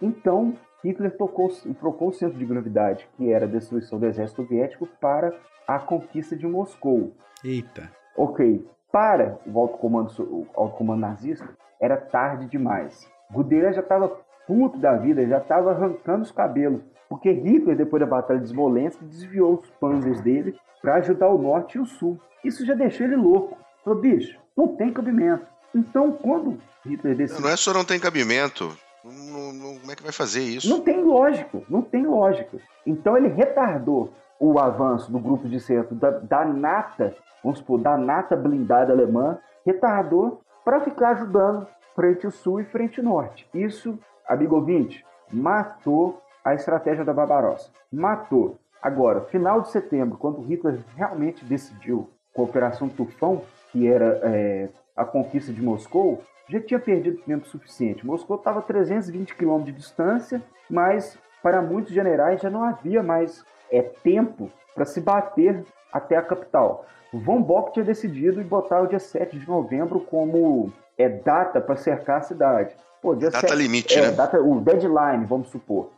Então, Hitler tocou, trocou o centro de gravidade, que era a destruição do exército soviético, para a conquista de Moscou. Eita. Ok. Para o alto comando, o alto comando nazista, era tarde demais. Guderian já estava puto da vida, já estava arrancando os cabelos, porque Hitler, depois da Batalha de Smolensk, desviou os panzers dele para ajudar o norte e o sul. Isso já deixou ele louco. Falou, bicho, não tem cabimento. Então, quando Hitler decidiu... Não é só não tem cabimento, não, não, como é que vai fazer isso? Não tem lógico, não tem lógico. Então ele retardou o avanço do grupo de centro da, da nata, vamos supor, da nata blindada alemã, retardou para ficar ajudando frente sul e frente norte. Isso, amigo ouvinte, matou a estratégia da Barbarossa. Matou. Agora, final de setembro, quando Hitler realmente decidiu com a Operação Tufão, que era é, a conquista de Moscou, já tinha perdido tempo suficiente. Moscou estava a 320 quilômetros de distância, mas para muitos generais já não havia mais é, tempo para se bater até a capital. Von Bock tinha decidido botar o dia 7 de novembro como é, data para cercar a cidade. Pô, data 7, limite, é, né? Data, o deadline, vamos supor.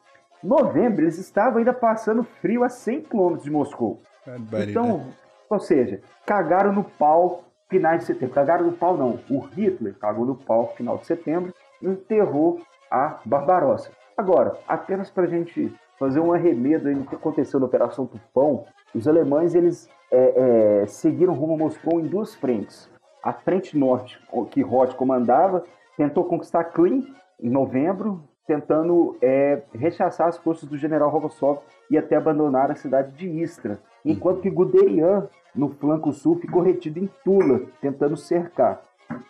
Novembro, eles estavam ainda passando frio a 100 quilômetros de Moscou. Então, ou seja, cagaram no pau finais de setembro. Cagaram no pau, não. O Hitler cagou no pau final de setembro enterrou a Barbarossa. Agora, apenas para a gente fazer um arremedo no que aconteceu na Operação Tufão, os alemães eles é, é, seguiram rumo a Moscou em duas frentes. A frente norte, que Roth comandava, tentou conquistar Klin em novembro, tentando é, rechaçar as forças do general Rogosov e até abandonar a cidade de Istra, enquanto que Guderian no flanco sul, ficou retido em Tula, tentando cercar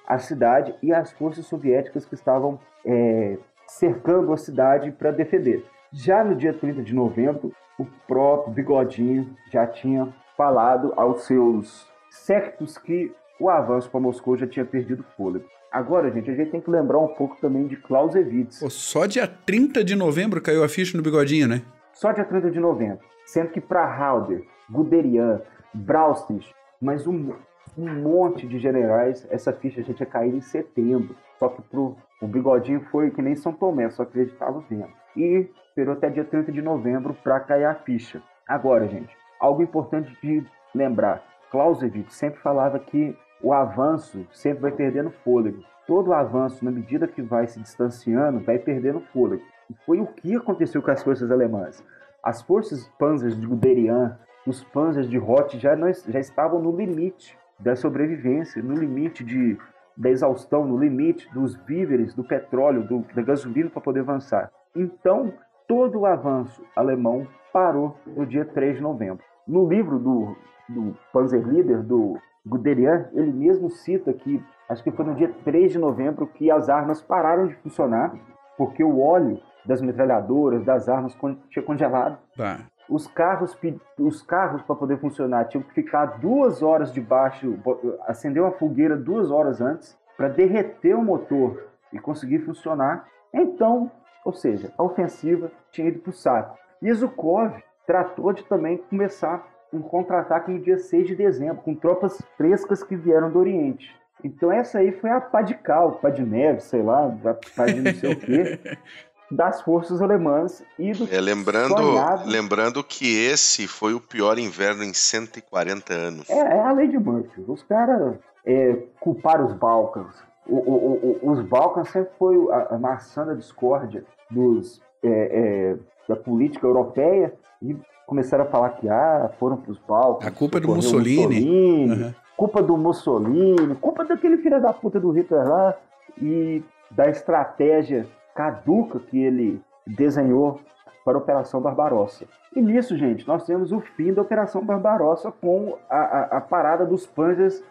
a cidade e as forças soviéticas que estavam é, cercando a cidade para defender. Já no dia 30 de novembro, o próprio Bigodinho já tinha falado aos seus sectos que o avanço para Moscou já tinha perdido fôlego. Agora, gente, a gente tem que lembrar um pouco também de Clausewitz. Pô, só dia 30 de novembro caiu a ficha no bigodinho, né? Só dia 30 de novembro. Sendo que para Halder, Guderian, Braustich, mas um, um monte de generais, essa ficha já tinha caído em setembro. Só que pro, o bigodinho foi que nem São Tomé, só acreditava vendo. E esperou até dia 30 de novembro para cair a ficha. Agora, gente, algo importante de lembrar. Clausewitz sempre falava que o avanço sempre vai perdendo fôlego. Todo avanço, na medida que vai se distanciando, vai perdendo fôlego. E foi o que aconteceu com as forças alemãs. As forças panzers de Guderian, os panzers de Roth já, já estavam no limite da sobrevivência, no limite de, da exaustão, no limite dos víveres, do petróleo, do, da gasolina para poder avançar. Então, todo o avanço alemão parou no dia 3 de novembro. No livro do, do Panzerleader, do Guderian, ele mesmo cita que, acho que foi no dia 3 de novembro, que as armas pararam de funcionar, porque o óleo das metralhadoras, das armas, tinha congelado. Tá. Os carros, os carros para poder funcionar tinham que ficar duas horas debaixo, acender uma fogueira duas horas antes para derreter o motor e conseguir funcionar. Então, ou seja, a ofensiva tinha ido para o saco. E Zukov tratou de também começar um contra-ataque no dia 6 de dezembro, com tropas frescas que vieram do Oriente. Então essa aí foi a pá de cal, pá de neve, sei lá, a pá de não sei o quê, das forças alemãs e do é, lembrando, sonhado... lembrando que esse foi o pior inverno em 140 anos. É, é a lei de Murphy. Os caras é, culparam os Balcãs. O, o, o, os Balcãs sempre foi a, a maçã da discórdia dos, é, é, da política europeia e começaram a falar que ah, foram para os Balcãs. A culpa é do Mussolini. Mussolini uhum. Culpa do Mussolini, culpa daquele filho da puta do Hitler lá e da estratégia caduca que ele desenhou para a Operação Barbarossa. E nisso, gente, nós temos o fim da Operação Barbarossa com a, a, a parada dos Panzers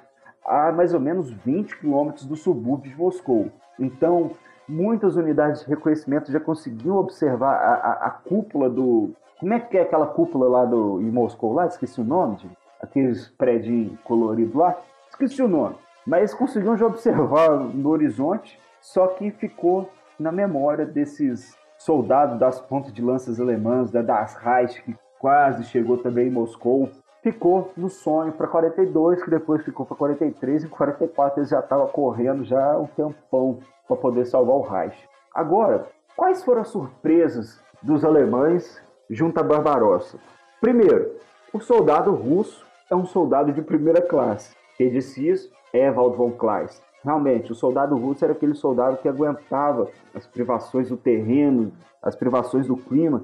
a mais ou menos 20 quilômetros do subúrbio de Moscou. Então, muitas unidades de reconhecimento já conseguiam observar a, a, a cúpula do. Como é que é aquela cúpula lá do, em Moscou? Lá, esqueci o nome, de, aqueles prédios coloridos lá. Esqueci o nome. Mas conseguiam já observar no horizonte, só que ficou na memória desses soldados das pontas de lanças alemãs, da Das Reich, que quase chegou também em Moscou. Ficou no sonho para 42, que depois ficou para 43, e em 44 eles já estavam correndo já um tempão para poder salvar o Reich. Agora, quais foram as surpresas dos alemães junto a Barbarossa? Primeiro, o soldado russo é um soldado de primeira classe. Quem disse isso é Ewald von Kleist. Realmente, o soldado russo era aquele soldado que aguentava as privações do terreno, as privações do clima,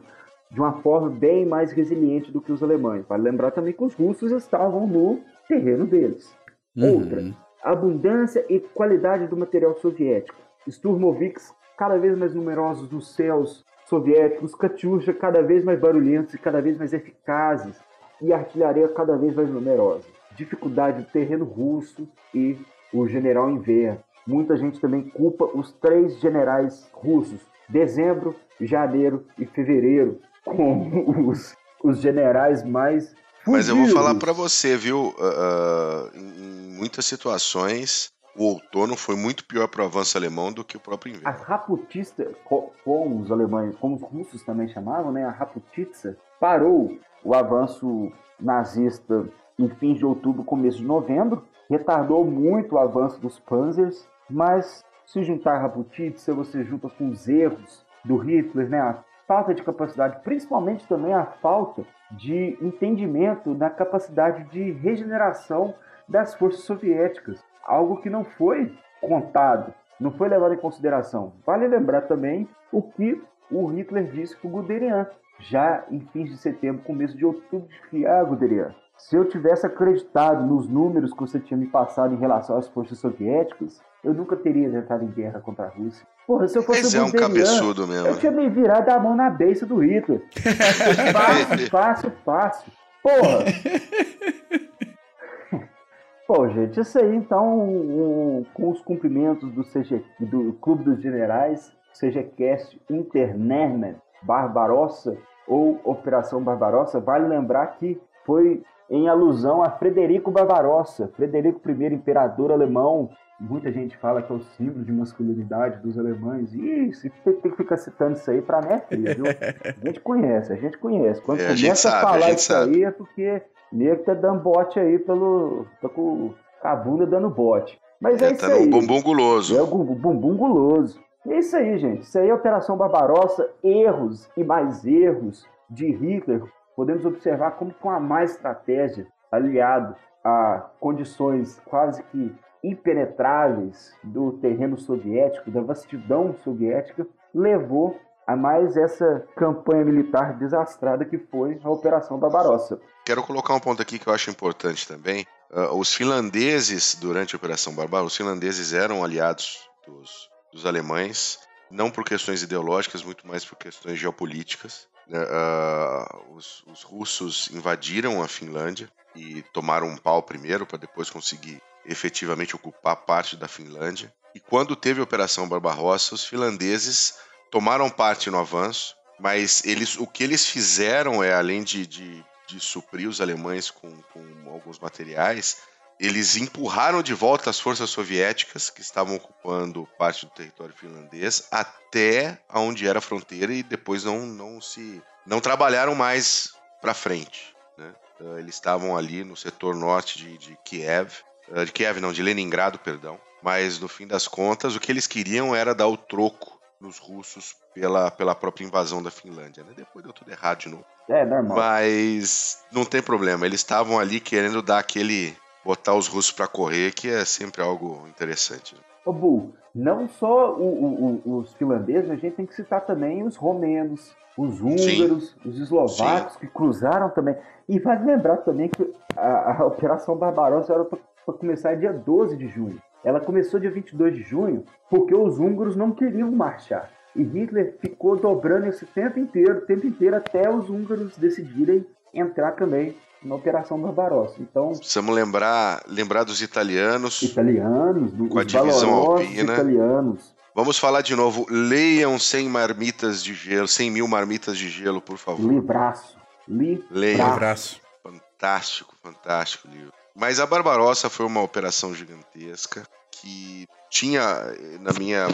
de uma forma bem mais resiliente do que os alemães. Vale lembrar também que os russos estavam no terreno deles. Uhum. Outra, abundância e qualidade do material soviético. Sturmoviks cada vez mais numerosos nos céus soviéticos, Katyusha cada vez mais barulhentos e cada vez mais eficazes, e artilharia cada vez mais numerosa. Dificuldade do terreno russo e o general Inverno. Muita gente também culpa os três generais russos, dezembro, janeiro e fevereiro, como os, os generais mais. Mas eu vou falar para você, viu? Uh, em muitas situações, o outono foi muito pior para o avanço alemão do que o próprio inverno. A Raputista, como os alemães, como os russos também chamavam, né? A Raputitsa parou o avanço nazista em fins de outubro, começo de novembro, retardou muito o avanço dos Panzers, mas se juntar a Raputitsa, você junta com os erros do Hitler, né? A falta de capacidade, principalmente também a falta de entendimento na capacidade de regeneração das forças soviéticas, algo que não foi contado, não foi levado em consideração. Vale lembrar também o que o Hitler disse para o Guderian, já em fins de setembro, começo de outubro, que ah, Guderian, se eu tivesse acreditado nos números que você tinha me passado em relação às forças soviéticas, eu nunca teria entrado em guerra contra a Rússia. Porra, se eu fosse Mas é um cabeçudo mesmo. Eu tinha me virado a mão na beiça do Hitler. fácil, fácil, fácil. Porra! Pô, gente, isso aí então, um, com os cumprimentos do, CG, do Clube dos Generais, CGCast Internerman Barbarossa ou Operação Barbarossa, vale lembrar que foi em alusão a Frederico Barbarossa, Frederico I, imperador alemão. Muita gente fala que é o símbolo de masculinidade dos alemães. E se tem que ficar citando isso aí pra minha filha, viu? A gente conhece, a gente conhece. Quando É, a gente começa a, sabe, a falar gente isso sabe. aí é porque nego tá dando bote aí pelo. tá com a bunda dando bote. Mas é, É, isso tá aí. no bumbum guloso. É o bum- bumbum guloso. E é isso aí, gente. Isso aí é Operação Barbarossa, erros e mais erros de Hitler. Podemos observar como com a má estratégia, aliado a condições quase que impenetráveis do terreno soviético, da vastidão soviética, levou a mais essa campanha militar desastrada que foi a Operação Barbarossa. Quero colocar um ponto aqui que eu acho importante também. Ah, os finlandeses, durante a Operação Barbarossa, os finlandeses eram aliados dos, dos alemães, não por questões ideológicas, muito mais por questões geopolíticas. Ah, os, os russos invadiram a Finlândia e tomaram um pau primeiro para depois conseguir efetivamente ocupar parte da Finlândia. E quando teve a Operação Barbarossa, os finlandeses tomaram parte no avanço, mas eles, o que eles fizeram é, além de, de, de suprir os alemães com, com alguns materiais, eles empurraram de volta as forças soviéticas que estavam ocupando parte do território finlandês até onde era a fronteira e depois não, não se não trabalharam mais para frente. Né? Uh, Eles estavam ali no setor norte de, de Kiev, uh, de Kiev não, de Leningrado, perdão. Mas no fim das contas, o que eles queriam era dar o troco nos russos pela, pela própria invasão da Finlândia. Né? Depois deu tudo errado de novo. É normal. Mas não tem problema, eles estavam ali querendo dar aquele. botar os russos para correr, que é sempre algo interessante. né? Ô, Bu, não só o- o- o- os finlandeses, a gente tem que citar também os romenos, os húngaros, os eslovacos que cruzaram também. E vale lembrar também que a, a Operação Barbarossa era para começar dia 12 de junho. Ela começou dia 22 de junho porque os húngaros não queriam marchar. E Hitler ficou dobrando esse tempo inteiro, o tempo inteiro, até os húngaros decidirem entrar também na Operação Barbarossa. Então, Precisamos lembrar, lembrar dos italianos. italianos, do, Com a divisão alpina. italianos, Vamos falar de novo. Leiam 100 marmitas de gelo, 100 mil marmitas de gelo, por favor. Livraço. Livraço. Leiam. Fantástico, fantástico livro. Mas a Barbarossa foi uma operação gigantesca que tinha, na minha,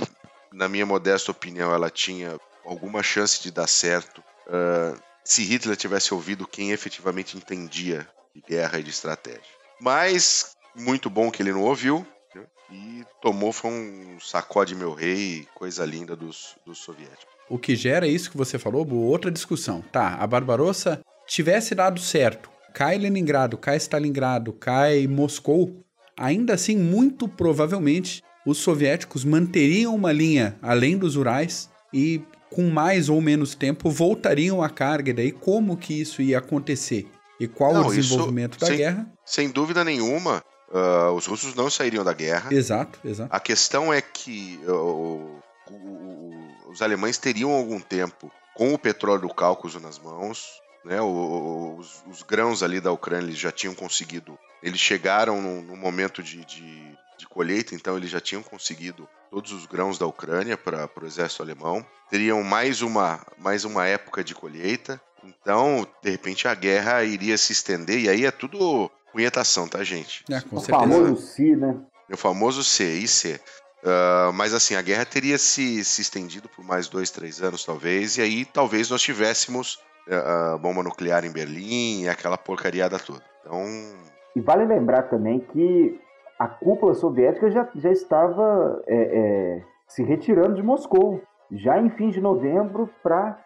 na minha modesta opinião, ela tinha alguma chance de dar certo ah, se Hitler tivesse ouvido quem efetivamente entendia de guerra e de estratégia. Mas muito bom que ele não ouviu né? e tomou foi um sacode meu rei, coisa linda dos, dos soviéticos. O que gera isso que você falou, Bu, outra discussão. Tá, a Barbarossa tivesse dado certo, cai Leningrado, cai Stalingrado, cai Moscou, ainda assim, muito provavelmente, os soviéticos manteriam uma linha além dos Urais e, com mais ou menos tempo, voltariam à carga. E daí, como que isso ia acontecer? E qual Não, o isso desenvolvimento da sem- guerra? Sem dúvida nenhuma, ah, os russos não sairiam da guerra. Exato, exato. A questão é que uh, o- o- os alemães teriam algum tempo com o petróleo do Cáucaso nas mãos, né? O- o- os, os grãos ali da Ucrânia eles já tinham conseguido. Eles chegaram no, no momento de, de- de colheita, então eles já tinham conseguido todos os grãos da Ucrânia para o exército alemão. Teriam mais uma, mais uma época de colheita. Então, de repente, a guerra iria se estender, e aí é tudo punhetação, tá, gente? É, com O certeza. famoso Si, né? O famoso C, IC. Ah, mas assim, a guerra teria se, se estendido por mais dois, três anos, talvez, e aí talvez nós tivéssemos ah, bomba nuclear em Berlim e aquela porcariada toda. Então, E vale lembrar também que a cúpula soviética já, já estava é, é, se retirando de Moscou, já em fim de novembro, para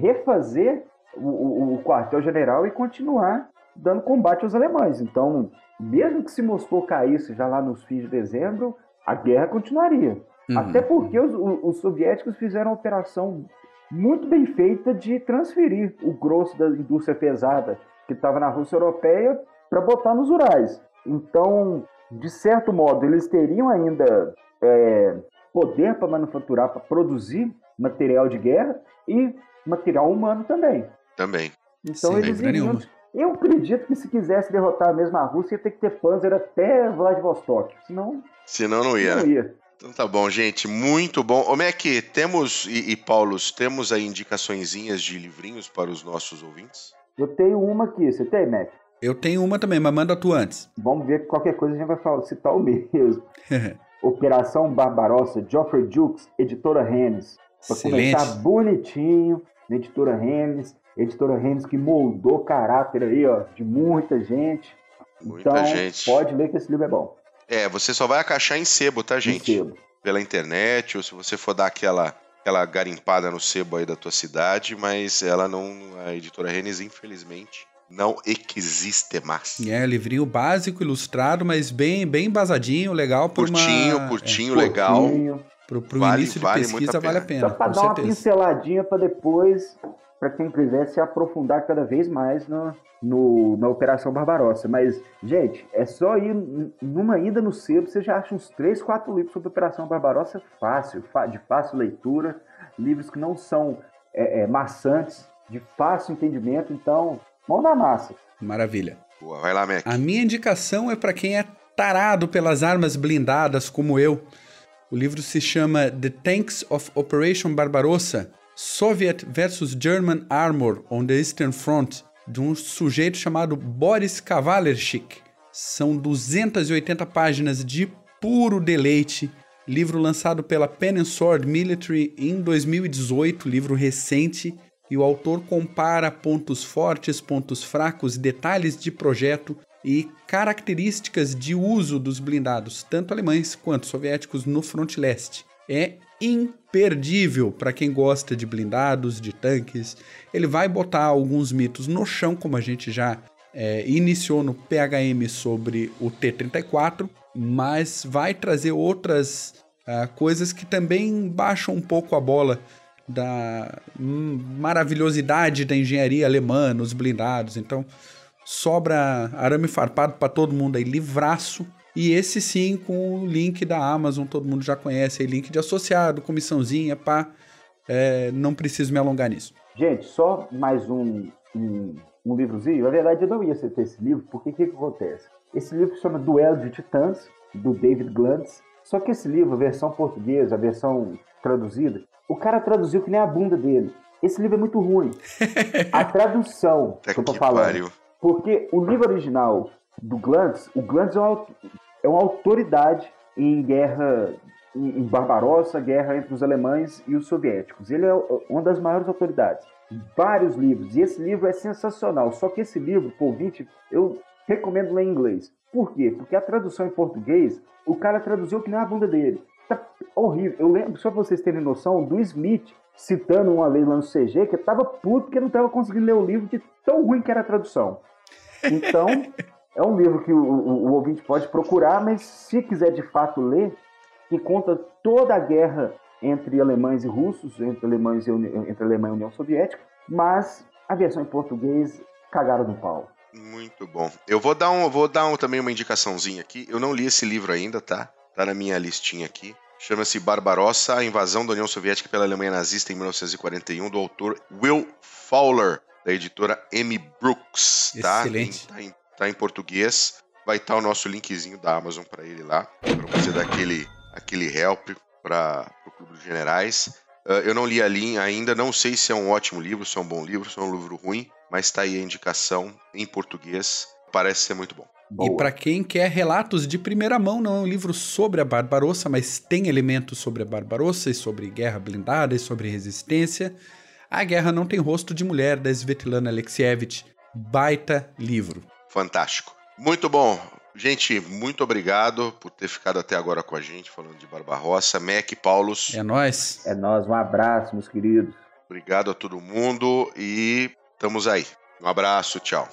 refazer o, o- o quartel-general e continuar dando combate aos alemães. Então, mesmo que se Moscou caísse já lá nos fins de dezembro, a guerra continuaria. Uhum. Até porque os, os soviéticos fizeram uma operação muito bem feita de transferir o grosso da indústria pesada que estava na Rússia Europeia para botar nos Urais. Então, de certo modo, eles teriam ainda é, poder para manufaturar, para produzir material de guerra e material humano também. também. Então Sem eles iriam. nenhuma. Eu acredito que se quisesse derrotar mesmo a Rússia, ia ter que ter Panzer até Vladivostok. Senão, Senão não ia. não né? ia. Então tá bom, gente. Muito bom. Ô, Mac, temos, e, e Paulos, temos aí indicaçõezinhas de livrinhos para os nossos ouvintes? Eu tenho uma aqui. Você tem, Mac? Eu tenho uma também, mas manda tu antes. Vamos ver que qualquer coisa a gente vai falar, citar o mesmo. Operação Barbarossa, Geoffrey Jukes, editora Rennes. Pra Excelente. começar bonitinho, na editora Rennes. Editora Rennes que moldou caráter aí, ó, de muita gente. Muita então, gente. pode ler que esse livro é bom. É, você só vai achar em sebo, tá, gente? Sebo. Pela internet, ou se você for dar aquela, aquela garimpada no sebo aí da tua cidade, mas ela não. A editora Rennes, infelizmente, não existe mais. É, livrinho básico, ilustrado, mas bem, bem embasadinho, legal por Curtinho, uma... curtinho, legal. Pouquinho, Pro, pro Vale- início de vale pesquisa vale a pena. Só para com dar uma certeza. pinceladinha para depois, para quem quiser se aprofundar cada vez mais no, no- na Operação Barbarossa. Mas, gente, é só ir numa ida no sebo, você já acha uns 3, 4 livros sobre Operação Barbarossa fácil, de fácil leitura, livros que não são é, é, maçantes, de fácil entendimento. Então, mão na massa. Maravilha. Boa, vai lá, Mac. A minha indicação é para quem é tarado pelas armas blindadas como eu. O livro se chama The Tanks of Operation Barbarossa: Soviet versus German Armor on the Eastern Front, de um sujeito chamado Boris Kavalerchik. São 280 páginas de puro deleite. Livro lançado pela Pen and Sword Military em 2018, livro recente, e o autor compara pontos fortes, pontos fracos, detalhes de projeto e características de uso dos blindados, tanto alemães quanto soviéticos, no fronte leste. É imperdível para quem gosta de blindados, de tanques. Ele vai botar alguns mitos no chão, como a gente já é, iniciou no PHM sobre o T-34, mas vai trazer outras ah, coisas que também baixam um pouco a bola da hum, maravilhosidade da engenharia alemã nos blindados. Então, sobra arame farpado para todo mundo aí, livraço. E esse sim com o link da Amazon, todo mundo já conhece aí, link de associado, comissãozinha, pá. É, não preciso me alongar nisso. Gente, só mais um, um, um livrozinho. Na verdade, eu não ia citar esse livro, porque o que, que acontece? Esse livro se chama Duelo de Titãs, do David Glantz. Só que esse livro, a versão portuguesa, a versão traduzida, o cara traduziu que nem a bunda dele. Esse livro é muito ruim. A tradução que eu tô que falando. Porque o livro original do Glantz, o Glantz é aut- é uma autoridade em guerra, em, Barbarossa, guerra entre os alemães e os soviéticos. Ele é uma das maiores autoridades. Vários livros. E esse livro é sensacional. Só que esse livro, por ouvinte, eu recomendo ler em inglês. Por quê? Porque a tradução em português, o cara traduziu que nem a bunda dele. Tá horrível. Eu lembro, só pra vocês terem noção, do Smith citando uma vez lá no CG que tava puto porque não tava conseguindo ler o livro de tão ruim que era a tradução. Então, é um livro que o, o- o ouvinte pode procurar, mas se quiser de fato ler, que conta toda a guerra entre alemães e russos, entre alemães e entre Alemanha e União Soviética, mas a versão em português cagaram no pau. Muito bom. Eu vou dar, um, vou dar um- também uma indicaçãozinha aqui. Eu não li esse livro ainda, tá? Tá na minha listinha aqui. Chama-se Barbarossa, a invasão da União Soviética pela Alemanha nazista em 1941, do autor Will Fowler, da editora M. Brooks. Tá? Excelente. Em- Tá em, tá em português. Vai estar o nosso linkzinho da Amazon para ele lá, para você dar aquele, aquele help para o Clube dos Generais. Ah, eu não li a linha ainda, não sei se é um ótimo livro, se é um bom livro, se é um livro ruim, mas tá aí a indicação em português. Parece ser muito bom. Boa. E para quem quer relatos de primeira mão, não é um livro sobre a Barbarossa, mas tem elementos sobre a Barbarossa e sobre guerra blindada e sobre resistência. A Guerra Não Tem Rosto de Mulher, da Svetlana Alexievich. Baita livro. Fantástico. Muito bom. Gente, muito obrigado por ter ficado até agora com a gente falando de Barbarossa. Mac, Paulus, É nóis. É nós, um abraço, meus queridos. obrigado a todo mundo e estamos aí. Um abraço, tchau.